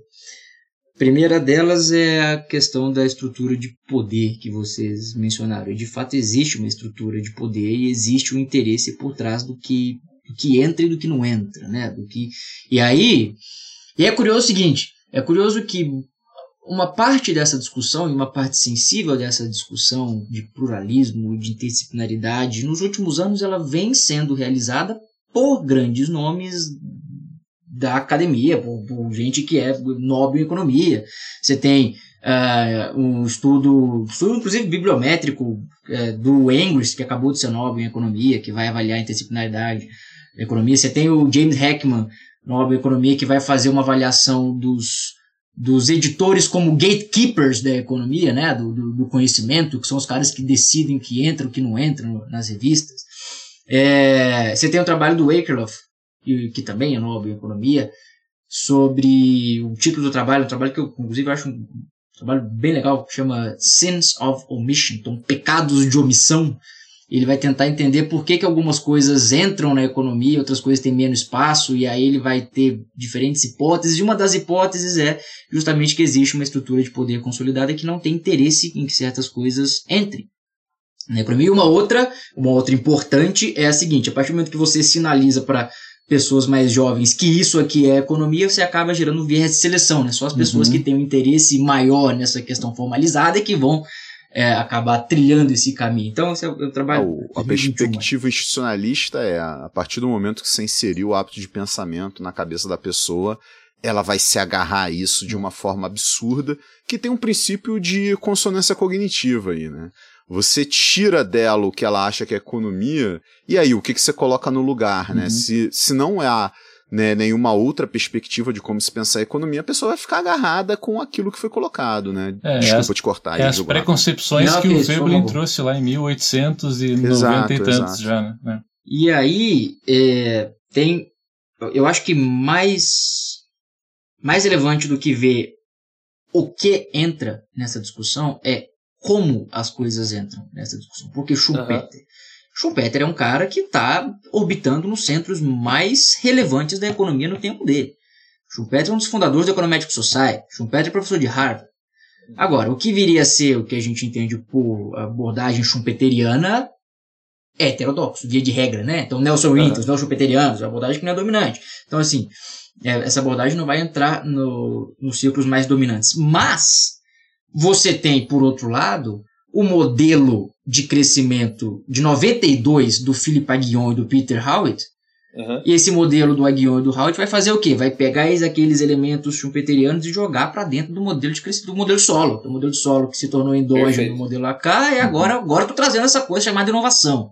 primeira delas é a questão da estrutura de poder que vocês mencionaram. E de fato existe uma estrutura de poder e existe um interesse por trás do que, do que entra e do que não entra, né? Do que e aí e é curioso o seguinte, é curioso que uma parte dessa discussão e uma parte sensível dessa discussão de pluralismo, de interdisciplinaridade, nos últimos anos ela vem sendo realizada por grandes nomes da academia, por, por, gente que é nobre em economia. Você tem uh, um estudo, estudo inclusive bibliométrico uh, do Engels, que acabou de ser nobre em economia, que vai avaliar a interdisciplinaridade da economia. Você tem o James Heckman, nobre em economia, que vai fazer uma avaliação dos, dos editores como gatekeepers da economia, né, do, do, do conhecimento, que são os caras que decidem o que entra, o que não entra nas revistas. É, você tem o trabalho do Que também é nobre em economia, sobre o título do trabalho, um trabalho que eu, inclusive, acho um trabalho bem legal, que chama Sins of Omission, então pecados de omissão. Ele vai tentar entender por que, que algumas coisas entram na economia, outras coisas têm menos espaço, e aí ele vai ter diferentes hipóteses. E uma das hipóteses é justamente que existe uma estrutura de poder consolidada que não tem interesse em que certas coisas entrem economia. E uma outra, uma outra importante é a seguinte: a partir do momento que você sinaliza para pessoas mais jovens que isso aqui é economia, você acaba gerando um viés de seleção, né? Só as pessoas Uhum. que têm um interesse maior nessa questão formalizada é que vão é, acabar trilhando esse caminho. Então, esse é o, é trabalho. O- a 2021, perspectiva institucionalista é a partir do momento que você inseriu o hábito de pensamento na cabeça da pessoa, ela vai se agarrar a isso de uma forma absurda, que tem um princípio de consonância cognitiva aí, né? Você tira dela o que ela acha que é economia, e aí o que, que você coloca no lugar, né? Uhum. Se, se não há né, nenhuma outra perspectiva de como se pensar a economia, a pessoa vai ficar agarrada com aquilo que foi colocado, né? É, Desculpa as- te cortar. É aí, as preconcepções Não, que o Veblen trouxe lá em 1890 Exato, e tantos exato. já, né? É. E aí, é, tem. Eu acho que mais, mais relevante do que ver o que entra nessa discussão é como as coisas entram nessa discussão. Porque Schumpeter. Schumpeter é um cara que está orbitando nos centros mais relevantes da economia no tempo dele. Schumpeter é um dos fundadores do Econometric Society. Schumpeter é professor de Harvard. Agora, o que viria a ser o que a gente entende por abordagem schumpeteriana é heterodoxo, via de regra, né? Então, Nelson. Winters, os neoschumpeterianos, a abordagem que não é dominante. Então, assim, é, essa abordagem não vai entrar no, nos círculos mais dominantes. Mas, você tem, por outro lado, o modelo de crescimento de 92 do Philip Aguillon e do Peter Howitt, Aham. e esse modelo do Aguillon e do Howitt vai fazer o quê? Vai pegar es- aqueles elementos schumpeterianos e jogar para dentro do modelo de crescimento, do modelo solo, do modelo de solo que se tornou endógeno no modelo AK, e agora agora eu tô trazendo essa coisa chamada inovação.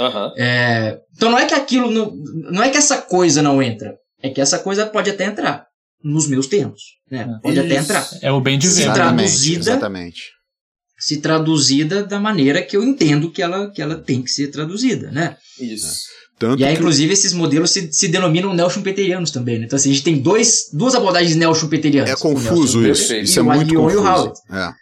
Aham. É, então não é que aquilo não, não é que essa coisa não entra, é que essa coisa pode até entrar nos meus termos, né? Pode até Isso. entrar. É o bem de Se Exatamente, traduzida- exatamente. Se traduzida da maneira que eu entendo que ela, que ela tem que ser traduzida, né? Isso. Tanto E aí, que- inclusive, esses modelos se, se denominam neo-schumpeterianos também, né? Então, assim, a gente tem dois, duas abordagens neo-schumpeterianas. É O confuso isso. Isso é E o muito Aguillon e o confuso. Howard. É,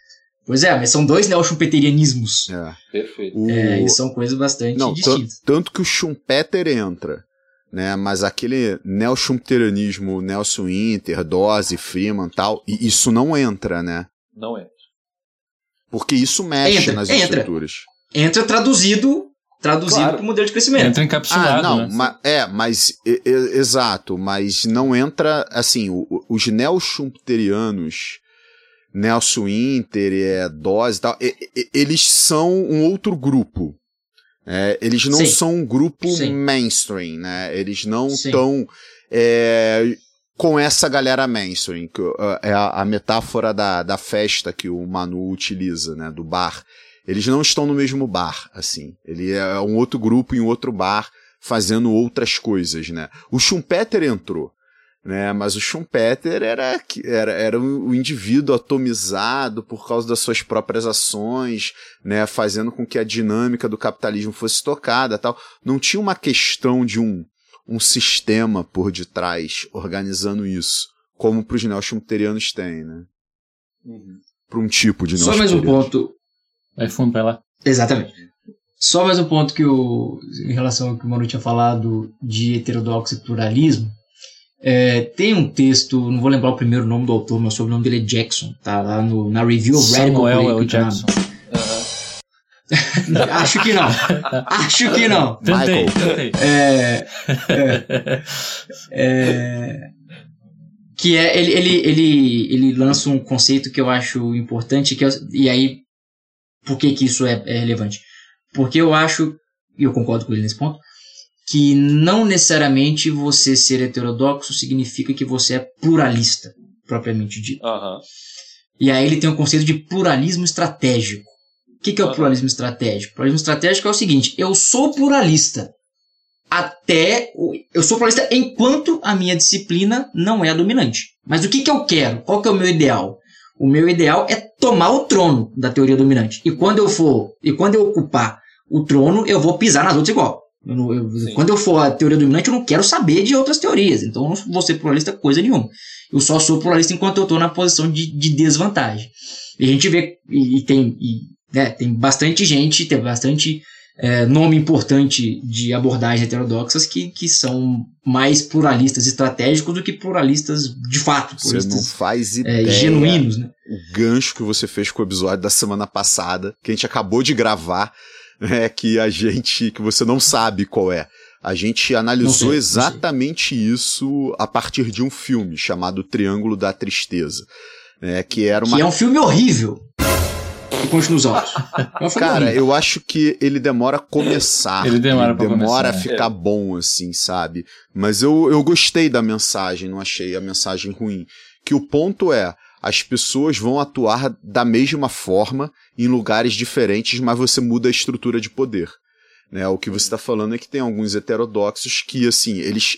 Pois é, mas são dois neo-schumpeterianismos. é. Perfeito. O- É, e são coisas bastante Não, distintas. tanto que o Schumpeter entra, né? Mas aquele neo-schumpeterianismo, Nelson Inter, Dose, Freeman tal, e isso não entra, né? Não é. Porque isso mexe Entra, nas entra. estruturas. Entra traduzido, traduzido Claro. para o modelo de crescimento. Entra encapsulado, Ah, não, né? ma- é, mas e- e- exato, mas não entra assim, o- o- os neo-schumpeterianos, Nelson Inter, é, Dose e tal, e- e- eles são um outro grupo. É, eles não Sim. são um grupo Sim. mainstream, né? Eles não estão é, com essa galera mainstream, que é a, a metáfora da, da festa que o Manu utiliza, né? Do bar. Eles não estão no mesmo bar, assim. Ele é um outro grupo em outro bar fazendo outras coisas, né? O Schumpeter entrou, né? Mas o Schumpeter era, era, era um indivíduo atomizado por causa das suas próprias ações, né? Fazendo com que a dinâmica do capitalismo fosse tocada tal. Não tinha uma questão de um, um sistema por detrás organizando isso, como para os neo-schumpeterianos tem, né? Uhum. Para um tipo de Só mais um ponto. Vai fundo, vai lá. Exatamente. Só mais um ponto que o, em relação ao que o Manu tinha falado de heterodoxo e pluralismo. É, tem um texto, não vou lembrar o primeiro nome do autor, mas o sobrenome dele é Jackson, tá lá no, na Review of Radical Samuel é o Jackson. Acho que não. Acho que não. Tentei, tentei. É, é, é, que é ele, ele, ele, ele lança um conceito que eu acho importante que é, e aí por que que isso é, é relevante porque eu acho e eu concordo com ele nesse ponto que não necessariamente você ser heterodoxo significa que você é pluralista propriamente dito Aham. e aí ele tem o conceito de pluralismo estratégico. O que, que é o Aham. pluralismo estratégico? O pluralismo estratégico é o seguinte: eu sou pluralista até. o- Eu sou pluralista enquanto a minha disciplina não é a dominante. Mas o que, que eu quero? Qual que é o meu ideal? O meu ideal é tomar o trono da teoria dominante. E quando eu for, e quando eu ocupar o trono, eu vou pisar nas outras igual. Eu não, eu, quando eu for a teoria dominante, eu não quero saber de outras teorias. Então eu não vou ser pluralista coisa nenhuma. Eu só sou pluralista enquanto eu estou na posição de, de desvantagem. E a gente vê, e, e tem, e, né, tem bastante gente, tem bastante é, nome importante de abordagens heterodoxas que, que são mais pluralistas estratégicos do que pluralistas de fato. Você não faz é, ideia. É, genuínos, né? O gancho que você fez com o episódio da semana passada, que a gente acabou de gravar, é que a gente. que você não sabe qual é. A gente analisou sei, exatamente isso a partir de um filme chamado Triângulo da Tristeza. É, que era uma. Que é um filme horrível e continua os altos. Cara, eu acho que ele demora a começar. Ele demora, ele demora começar, a ficar é. bom, assim, sabe? Mas eu, eu gostei da mensagem, não achei a mensagem ruim. Que o ponto é, as pessoas vão atuar da mesma forma em lugares diferentes, mas você muda a estrutura de poder. Né? O que você está falando é que tem alguns heterodoxos que, assim, eles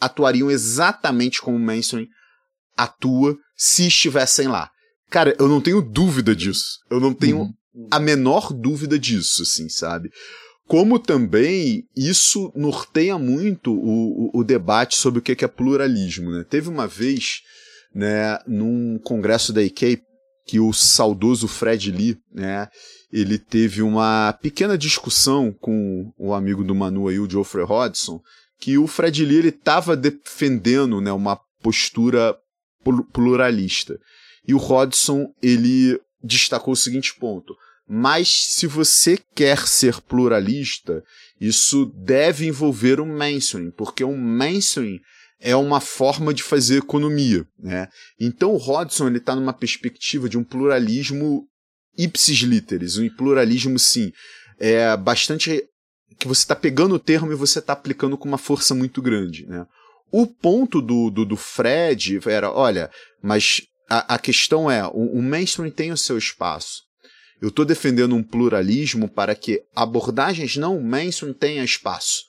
atuariam exatamente como o mainstream atua se estivessem lá. Cara, eu não tenho dúvida disso. Eu não tenho uhum. a menor dúvida disso, assim, sabe? Como também isso norteia muito o, o, o debate sobre o que é pluralismo, né? Teve uma vez, né, num congresso da IK, que o saudoso Fred Lee, né, ele teve uma pequena discussão com o amigo do Manu aí, o Geoffrey Hodgson, que o Fred Lee ele estava defendendo, né, uma postura pluralista. E o Rodson, ele destacou o seguinte ponto. Mas se você quer ser pluralista, isso deve envolver um mainstream, porque um mainstream é uma forma de fazer economia, né? Então o Rodson está numa perspectiva de um pluralismo ipsis literis, um pluralismo sim, é bastante que você está pegando o termo e você está aplicando com uma força muito grande, né? O ponto do, do, do Fred era, olha, mas a, a questão é, o, o mainstream tem o seu espaço. Eu estou defendendo um pluralismo para que abordagens não mainstream tenham espaço.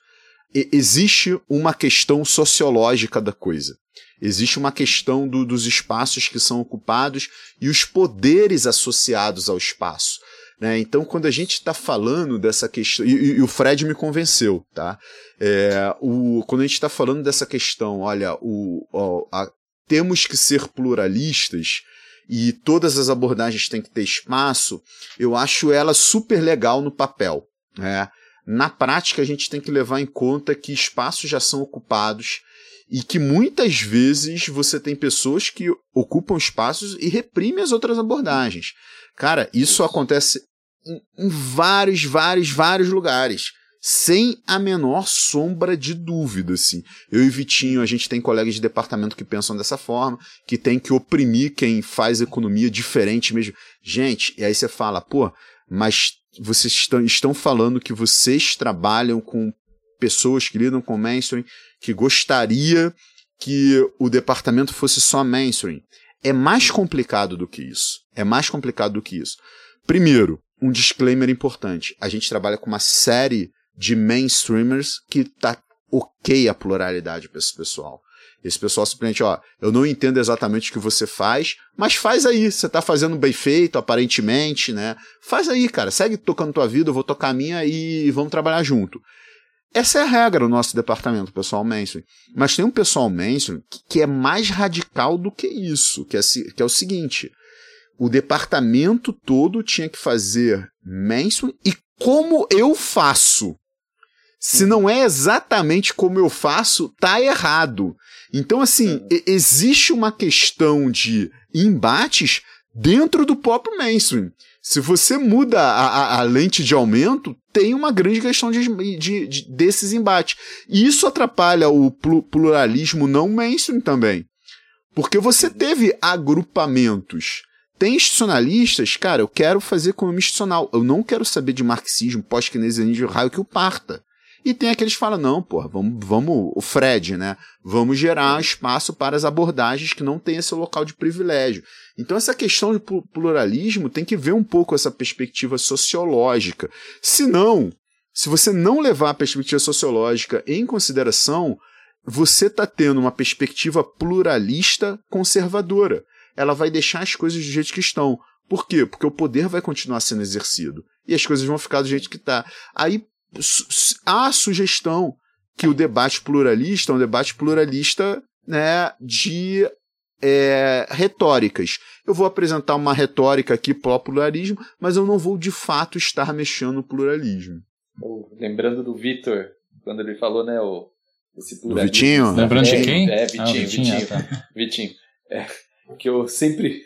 E, existe uma questão sociológica da coisa. Existe uma questão do, dos espaços que são ocupados e os poderes associados ao espaço. Né? Então, quando a gente está falando dessa questão, e, e, o Fred me convenceu, tá? É, o, quando a gente está falando dessa questão, olha, o, a, temos que ser pluralistas e todas as abordagens têm que ter espaço, eu acho ela super legal no papel. Né? Na prática, a gente tem que levar em conta que espaços já são ocupados e que muitas vezes você tem pessoas que ocupam espaços e reprimem as outras abordagens. Cara, isso acontece em, em vários, vários, vários lugares sem a menor sombra de dúvida, assim. Eu e Vitinho, a gente tem colegas de departamento que pensam dessa forma, que tem que oprimir quem faz economia diferente mesmo. Gente, e aí você fala, pô, mas vocês estão, estão falando que vocês trabalham com pessoas que lidam com mainstream, que gostaria que o departamento fosse só mainstream. É mais complicado do que isso. É mais complicado do que isso. Primeiro, um disclaimer importante. A gente trabalha com uma série de mainstreamers que tá ok a pluralidade para esse pessoal. Esse pessoal simplesmente, ó, eu não entendo exatamente o que você faz, mas faz aí, você tá fazendo bem feito, aparentemente, né? Faz aí, cara, segue tocando tua vida, eu vou tocar a minha e vamos trabalhar junto. Essa é a regra no nosso departamento, pessoal mainstream. Mas tem um pessoal mainstream que, que é mais radical do que isso, que é, que é o seguinte: o departamento todo tinha que fazer mainstream e como eu faço. Se não é exatamente como eu faço, tá errado. Então, assim, existe uma questão de embates dentro do próprio mainstream. Se você muda a, a, a, lente de aumento, tem uma grande questão de, de, de, desses embates. E isso atrapalha o pluralismo não mainstream também. Porque você teve agrupamentos. Tem institucionalistas, cara, eu quero fazer economia institucional. Eu não quero saber de marxismo, pós-keynesianismo, raio que o parta. E tem aqueles que falam, não, pô, vamos, vamos, o Fred, né? Vamos gerar espaço para as abordagens que não têm esse local de privilégio. Então, essa questão de pluralismo tem que ver um pouco essa perspectiva sociológica. Se não, se você não levar a perspectiva sociológica em consideração, você está tendo uma perspectiva pluralista conservadora. Ela vai deixar as coisas do jeito que estão. Por quê? Porque o poder vai continuar sendo exercido. E as coisas vão ficar do jeito que está. Aí há a sugestão que o debate pluralista é um debate pluralista né, de é, retóricas. Eu vou apresentar uma retórica aqui pró-pluralismo, mas eu não vou de fato estar mexendo no pluralismo. Lembrando do Vitor, quando ele falou, né, o, esse Do pluralismo. Vitinho? Lembrando de É, quem? É, Ah, Vitinho, o Vitinho, Vitinho. ah, tá. Vitinho. É, que eu sempre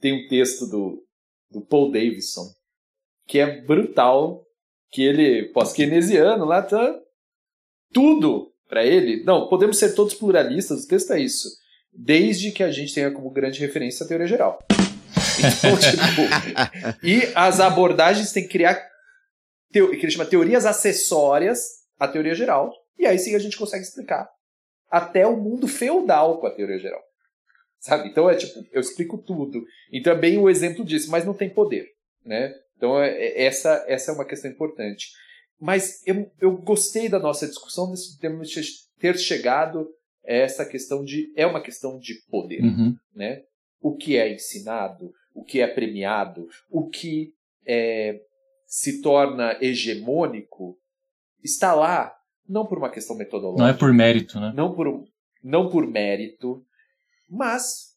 tenho um texto do, do Paul Davidson que é brutal, que ele, pós-keynesiano lá, tá tudo para ele. Não, podemos ser todos pluralistas, o texto é isso. Desde que a gente tenha como grande referência a teoria geral. Então, tipo, e as abordagens têm que criar teo, que ele chama teorias acessórias à teoria geral. E aí sim a gente consegue explicar até o mundo feudal com a teoria geral. Sabe? Então é tipo, eu explico tudo. E também o exemplo disso, mas não tem poder, né? Então é, é- essa, essa é uma questão importante. Mas eu, eu gostei da nossa discussão de termos che- ter chegado a essa questão de é uma questão de poder, Uhum. né? O que é ensinado, o que é premiado, o que é, se torna hegemônico está lá não por uma questão metodológica, Não é por mérito, né? não por, não por mérito, mas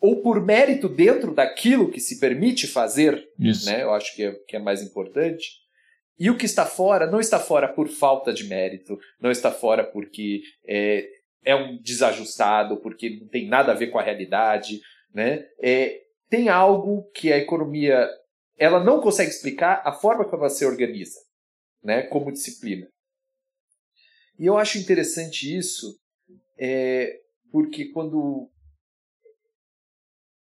ou por mérito dentro daquilo que se permite fazer, Isso. né? Eu acho que é, que é mais importante. E o que está fora não está fora por falta de mérito, não está fora porque é, é um desajustado, porque não tem nada a ver com a realidade, né? É, tem algo que a economia ela não consegue explicar a forma como ela se organiza, né? Como disciplina. E eu acho interessante isso, é, porque quando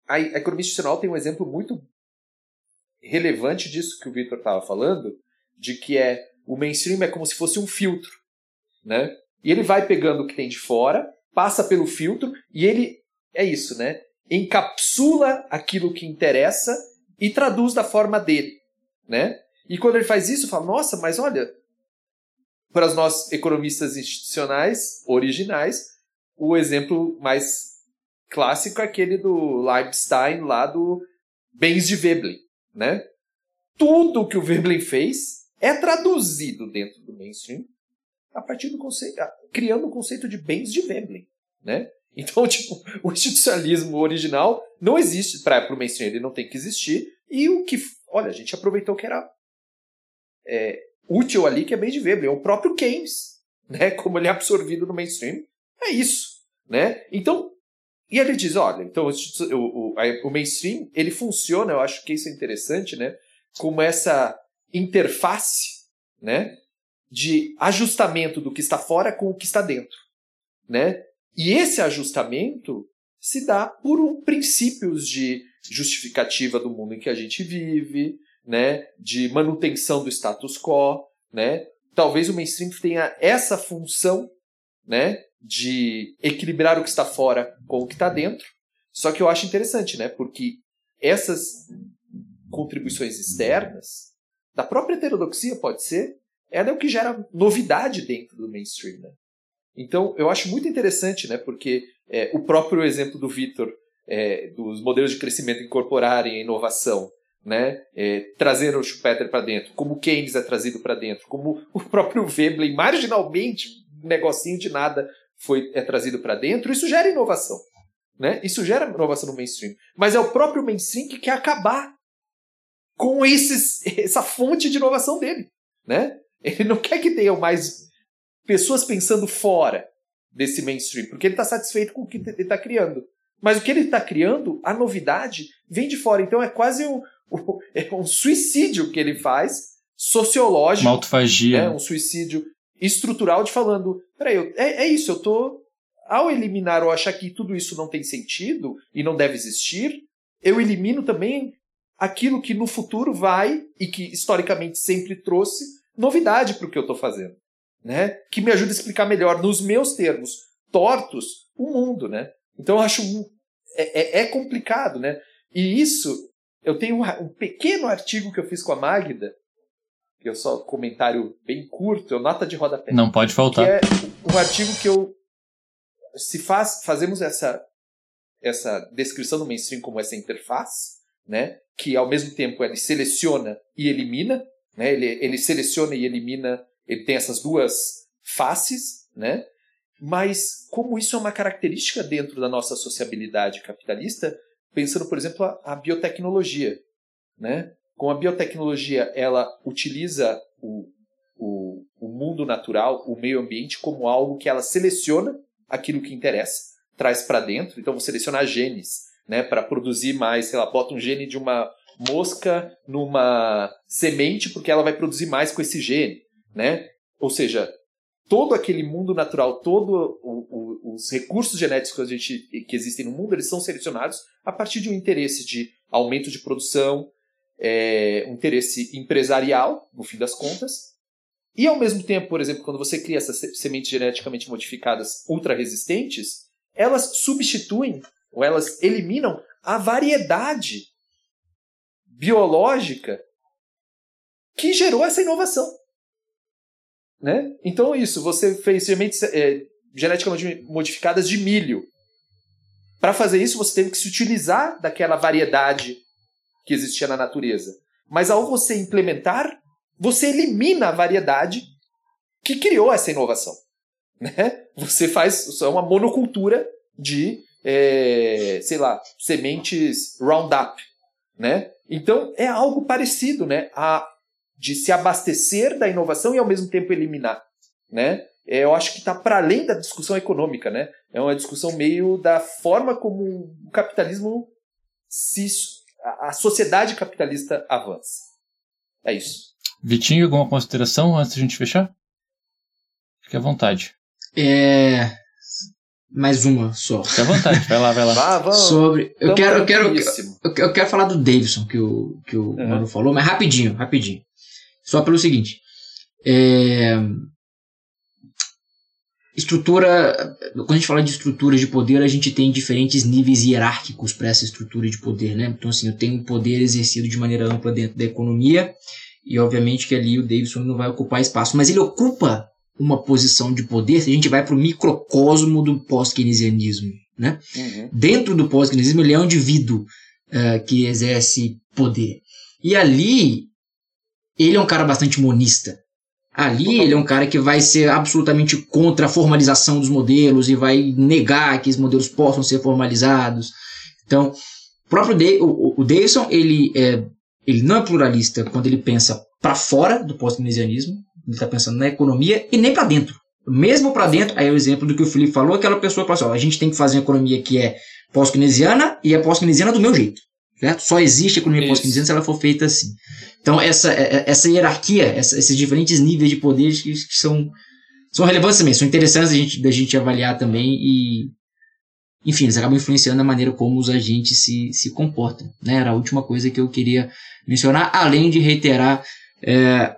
a, economia institucional tem um exemplo muito relevante disso que o Victor estava falando, de que é o mainstream é como se fosse um filtro, né? E ele vai pegando o que tem de fora, passa pelo filtro e ele é isso, né? Encapsula aquilo que interessa e traduz da forma dele, né? E quando ele faz isso, fala: "Nossa, mas olha, para nós economistas institucionais originais, o exemplo mais clássico é aquele do Leibstein lá do Bens de Veblen, né? Tudo que o Veblen fez é traduzido dentro do mainstream a partir do conceito, criando o conceito de bens de Veblen, né? Então, tipo, o institucionalismo original não existe para o mainstream, ele não tem que existir. E o que, olha, a gente aproveitou que era é, útil ali, que é bem de Veblen, é o próprio Keynes, né? Como ele é absorvido no mainstream, é isso, né? Então, e ele diz, olha, então o, o, o mainstream, ele funciona, eu acho que isso é interessante, né? Como essa interface, né? De ajustamento do que está fora com o que está dentro, né? E esse ajustamento se dá por um, princípios de justificativa do mundo em que a gente vive, né? De manutenção do status quo, né? Talvez o mainstream tenha essa função, né? De equilibrar o que está fora com o que está dentro. Só que eu acho interessante, né? Porque essas contribuições externas, da própria heterodoxia pode ser, ela é o que gera novidade dentro do mainstream, né? Então, eu acho muito interessante, né? Porque é, o próprio exemplo do Vitor, é, dos modelos de crescimento incorporarem a inovação, né? É, trazer o Schumpeter para dentro, como o Keynes é trazido para dentro, como o próprio Veblen, marginalmente, negocinho de nada, foi é trazido para dentro, isso gera inovação. Né? Isso gera inovação no mainstream. Mas é o próprio mainstream que quer acabar com esses, essa fonte de inovação dele. Né? Ele não quer que tenham mais pessoas pensando fora desse mainstream, porque ele está satisfeito com o que ele está criando. Mas o que ele está criando, a novidade, vem de fora. Então é quase um, um- é um suicídio que ele faz, sociológico Uma autofagia. né, um suicídio estrutural de falando, peraí, é, é isso, eu tô ao eliminar ou achar que tudo isso não tem sentido e não deve existir, eu elimino também aquilo que no futuro vai e que historicamente sempre trouxe novidade para o que eu estou fazendo, né? Que me ajuda a explicar melhor nos meus termos tortos o mundo, né? Então eu acho é, é- é complicado, né? E isso eu tenho um, um pequeno artigo que eu fiz com a Magda que é só um comentário bem curto, é nota de rodapé. Não pode Que faltar. é um artigo que eu se faz, fazemos essa essa descrição do mainstream como essa interface, né? Que ao mesmo tempo ele seleciona e elimina, né? Ele, ele seleciona e elimina, ele tem essas duas faces, né? Mas como isso é uma característica dentro da nossa sociabilidade capitalista, pensando, por exemplo, a, a biotecnologia, né? Com a biotecnologia, ela utiliza o, o, o mundo natural, o meio ambiente, como algo que ela seleciona aquilo que interessa, traz para dentro. Então, vou selecionar genes, né, para produzir mais, sei lá, bota um gene de uma mosca numa semente porque ela vai produzir mais com esse gene, né? Ou seja, todo aquele mundo natural, todos os recursos genéticos que, a gente, que existem no mundo, eles são selecionados a partir de um interesse de aumento de produção, é, um interesse empresarial, no fim das contas, e ao mesmo tempo, por exemplo, quando você cria essas sementes geneticamente modificadas ultra resistentes, elas substituem ou elas eliminam a variedade biológica que gerou essa inovação. Né? Então, isso, você fez sementes é, geneticamente modificadas de milho. Para fazer isso, você teve que se utilizar daquela variedade que existia na natureza. Mas ao você implementar, você elimina a variedade que criou essa inovação. Né? Você faz é uma monocultura de, é, sei lá, sementes Roundup. Né? Então é algo parecido, né? A, de se abastecer da inovação e ao mesmo tempo eliminar, né? É, eu acho que está para além da discussão econômica, né? É uma discussão meio da forma como o capitalismo se a, a sociedade capitalista avança. É isso. Vitinho, alguma consideração antes de a gente fechar? Fique à vontade. É, mais uma só. Fique à vontade, vai lá, vai lá. Vá. Sobre. Eu quero, eu, quero, eu, eu quero falar do Davidson, que o, que o Uhum. Mano falou, mas rapidinho, rapidinho. Só pelo seguinte. É, Estrutura. Quando a gente fala de estruturas de poder, a gente tem diferentes níveis hierárquicos para essa estrutura de poder, né? Então, assim, eu tenho poder exercido de maneira ampla dentro da economia, e obviamente que ali o Davidson não vai ocupar espaço, mas ele ocupa uma posição de poder se a gente vai para o microcosmo do pós-keynesianismo, né? Uhum. dentro do pós-keynesianismo ele é um indivíduo eh, que exerce poder. E ali ele é um cara bastante monista. Ali ele é um cara que vai ser absolutamente contra a formalização dos modelos e vai negar que os modelos possam ser formalizados. Então, o próprio Da- o, o Davidson, ele, é, ele não é pluralista quando ele pensa para fora do pós-keynesianismo, ele está pensando na economia e nem para dentro. Mesmo para dentro, aí é o exemplo do que o Felipe falou, aquela pessoa que fala assim, ó, a gente tem que fazer uma economia que é pós-keynesiana e é pós-keynesiana do meu jeito. Certo? Só existe economia Isso. pós-keynesiana se ela for feita assim. Então, essa, é- essa hierarquia, essa- esses diferentes níveis de poderes que, que são, são relevantes também, são interessantes da gente, da gente avaliar também e, enfim, eles acabam influenciando a maneira como os agentes se, se comportam. Né? Era a última coisa que eu queria mencionar, além de reiterar é,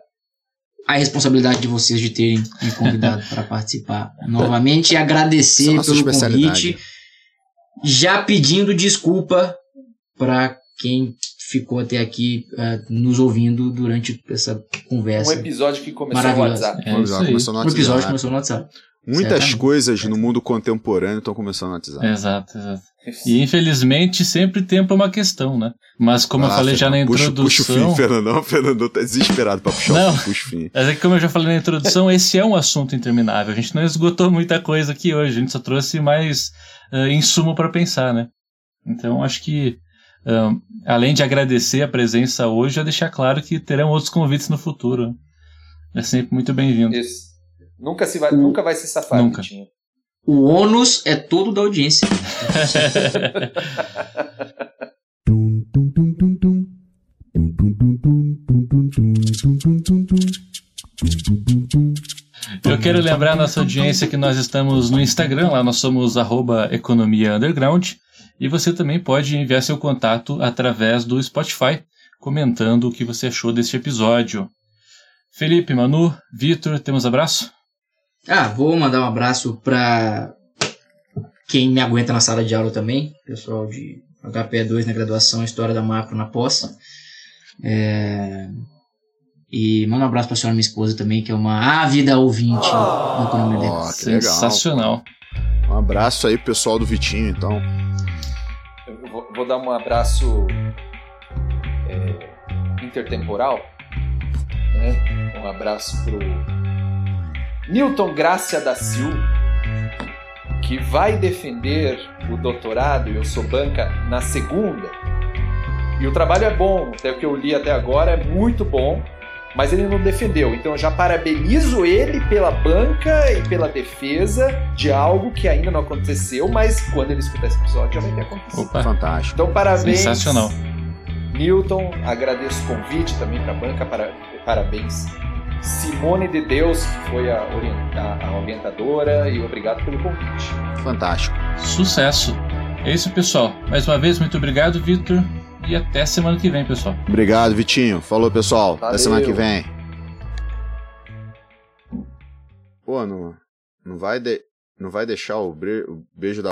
a responsabilidade de vocês de terem me convidado para participar novamente e é agradecer a pelo convite, já pedindo desculpa para quem ficou até aqui eh, nos ouvindo durante essa Um conversa. episódio que começou no Maravilhoso. WhatsApp. É isso começou no Um episódio WhatsApp. começou no WhatsApp. Muitas Certamente. coisas no mundo contemporâneo estão começando no WhatsApp. Exato, exato. E infelizmente sempre tempo é uma questão, né? Mas como Vai eu falei já na Fernando. Puxa- introdução. Puxa, o fim, Fernandão. Fernandão tá desesperado pra puxar Não. o fim. Puxa o fim. Mas é que como eu já falei na introdução, esse é um assunto interminável. A gente não esgotou muita coisa aqui hoje, a gente só trouxe mais ah, insumo para pensar, né? Então acho que, Além de agradecer a presença hoje, eu deixar claro que terão outros convites no futuro. Né? É sempre muito bem-vindo. Nunca, se vai, nunca vai se safar, nunca. O ônus é todo da audiência. Eu quero lembrar a nossa audiência que nós estamos no Instagram, lá nós somos arroba economia underground e você também pode enviar seu contato através do Spotify, comentando o que você achou deste episódio. Felipe, Manu, Vitor, temos abraço? Ah, vou mandar um abraço para quem me aguenta na sala de aula também, pessoal de HPE2 na graduação, História da Macro na pós. É, E manda um abraço para a senhora, minha esposa também, que é uma ávida ouvinte do Economia que legal. Sensacional. Um abraço aí pro pessoal do Vitinho, então. Vou, vou dar um abraço é, intertemporal Né? Um abraço pro Newton Grácia da Silva, que vai defender o doutorado, eu sou banca, na segunda. E o trabalho é bom, até o que eu li até agora é muito bom, mas ele não defendeu. Então eu já parabenizo ele pela banca e pela defesa de algo que ainda não aconteceu, mas quando ele escutar esse episódio já vai ter acontecido. Opa, Fantástico. Então parabéns. sensacional. Newton, agradeço o convite também para a banca, para, parabéns. Simone de Deus, que foi a, orienta- a orientadora, e obrigado pelo convite. Fantástico. Sucesso. É isso, pessoal. Mais uma vez, muito obrigado, Vitor. E até semana que vem, pessoal. Obrigado, Vitinho. Falou, pessoal. Até Valeu. semana que vem. Pô, não, não, vai de, não vai deixar o, bre- o beijo da.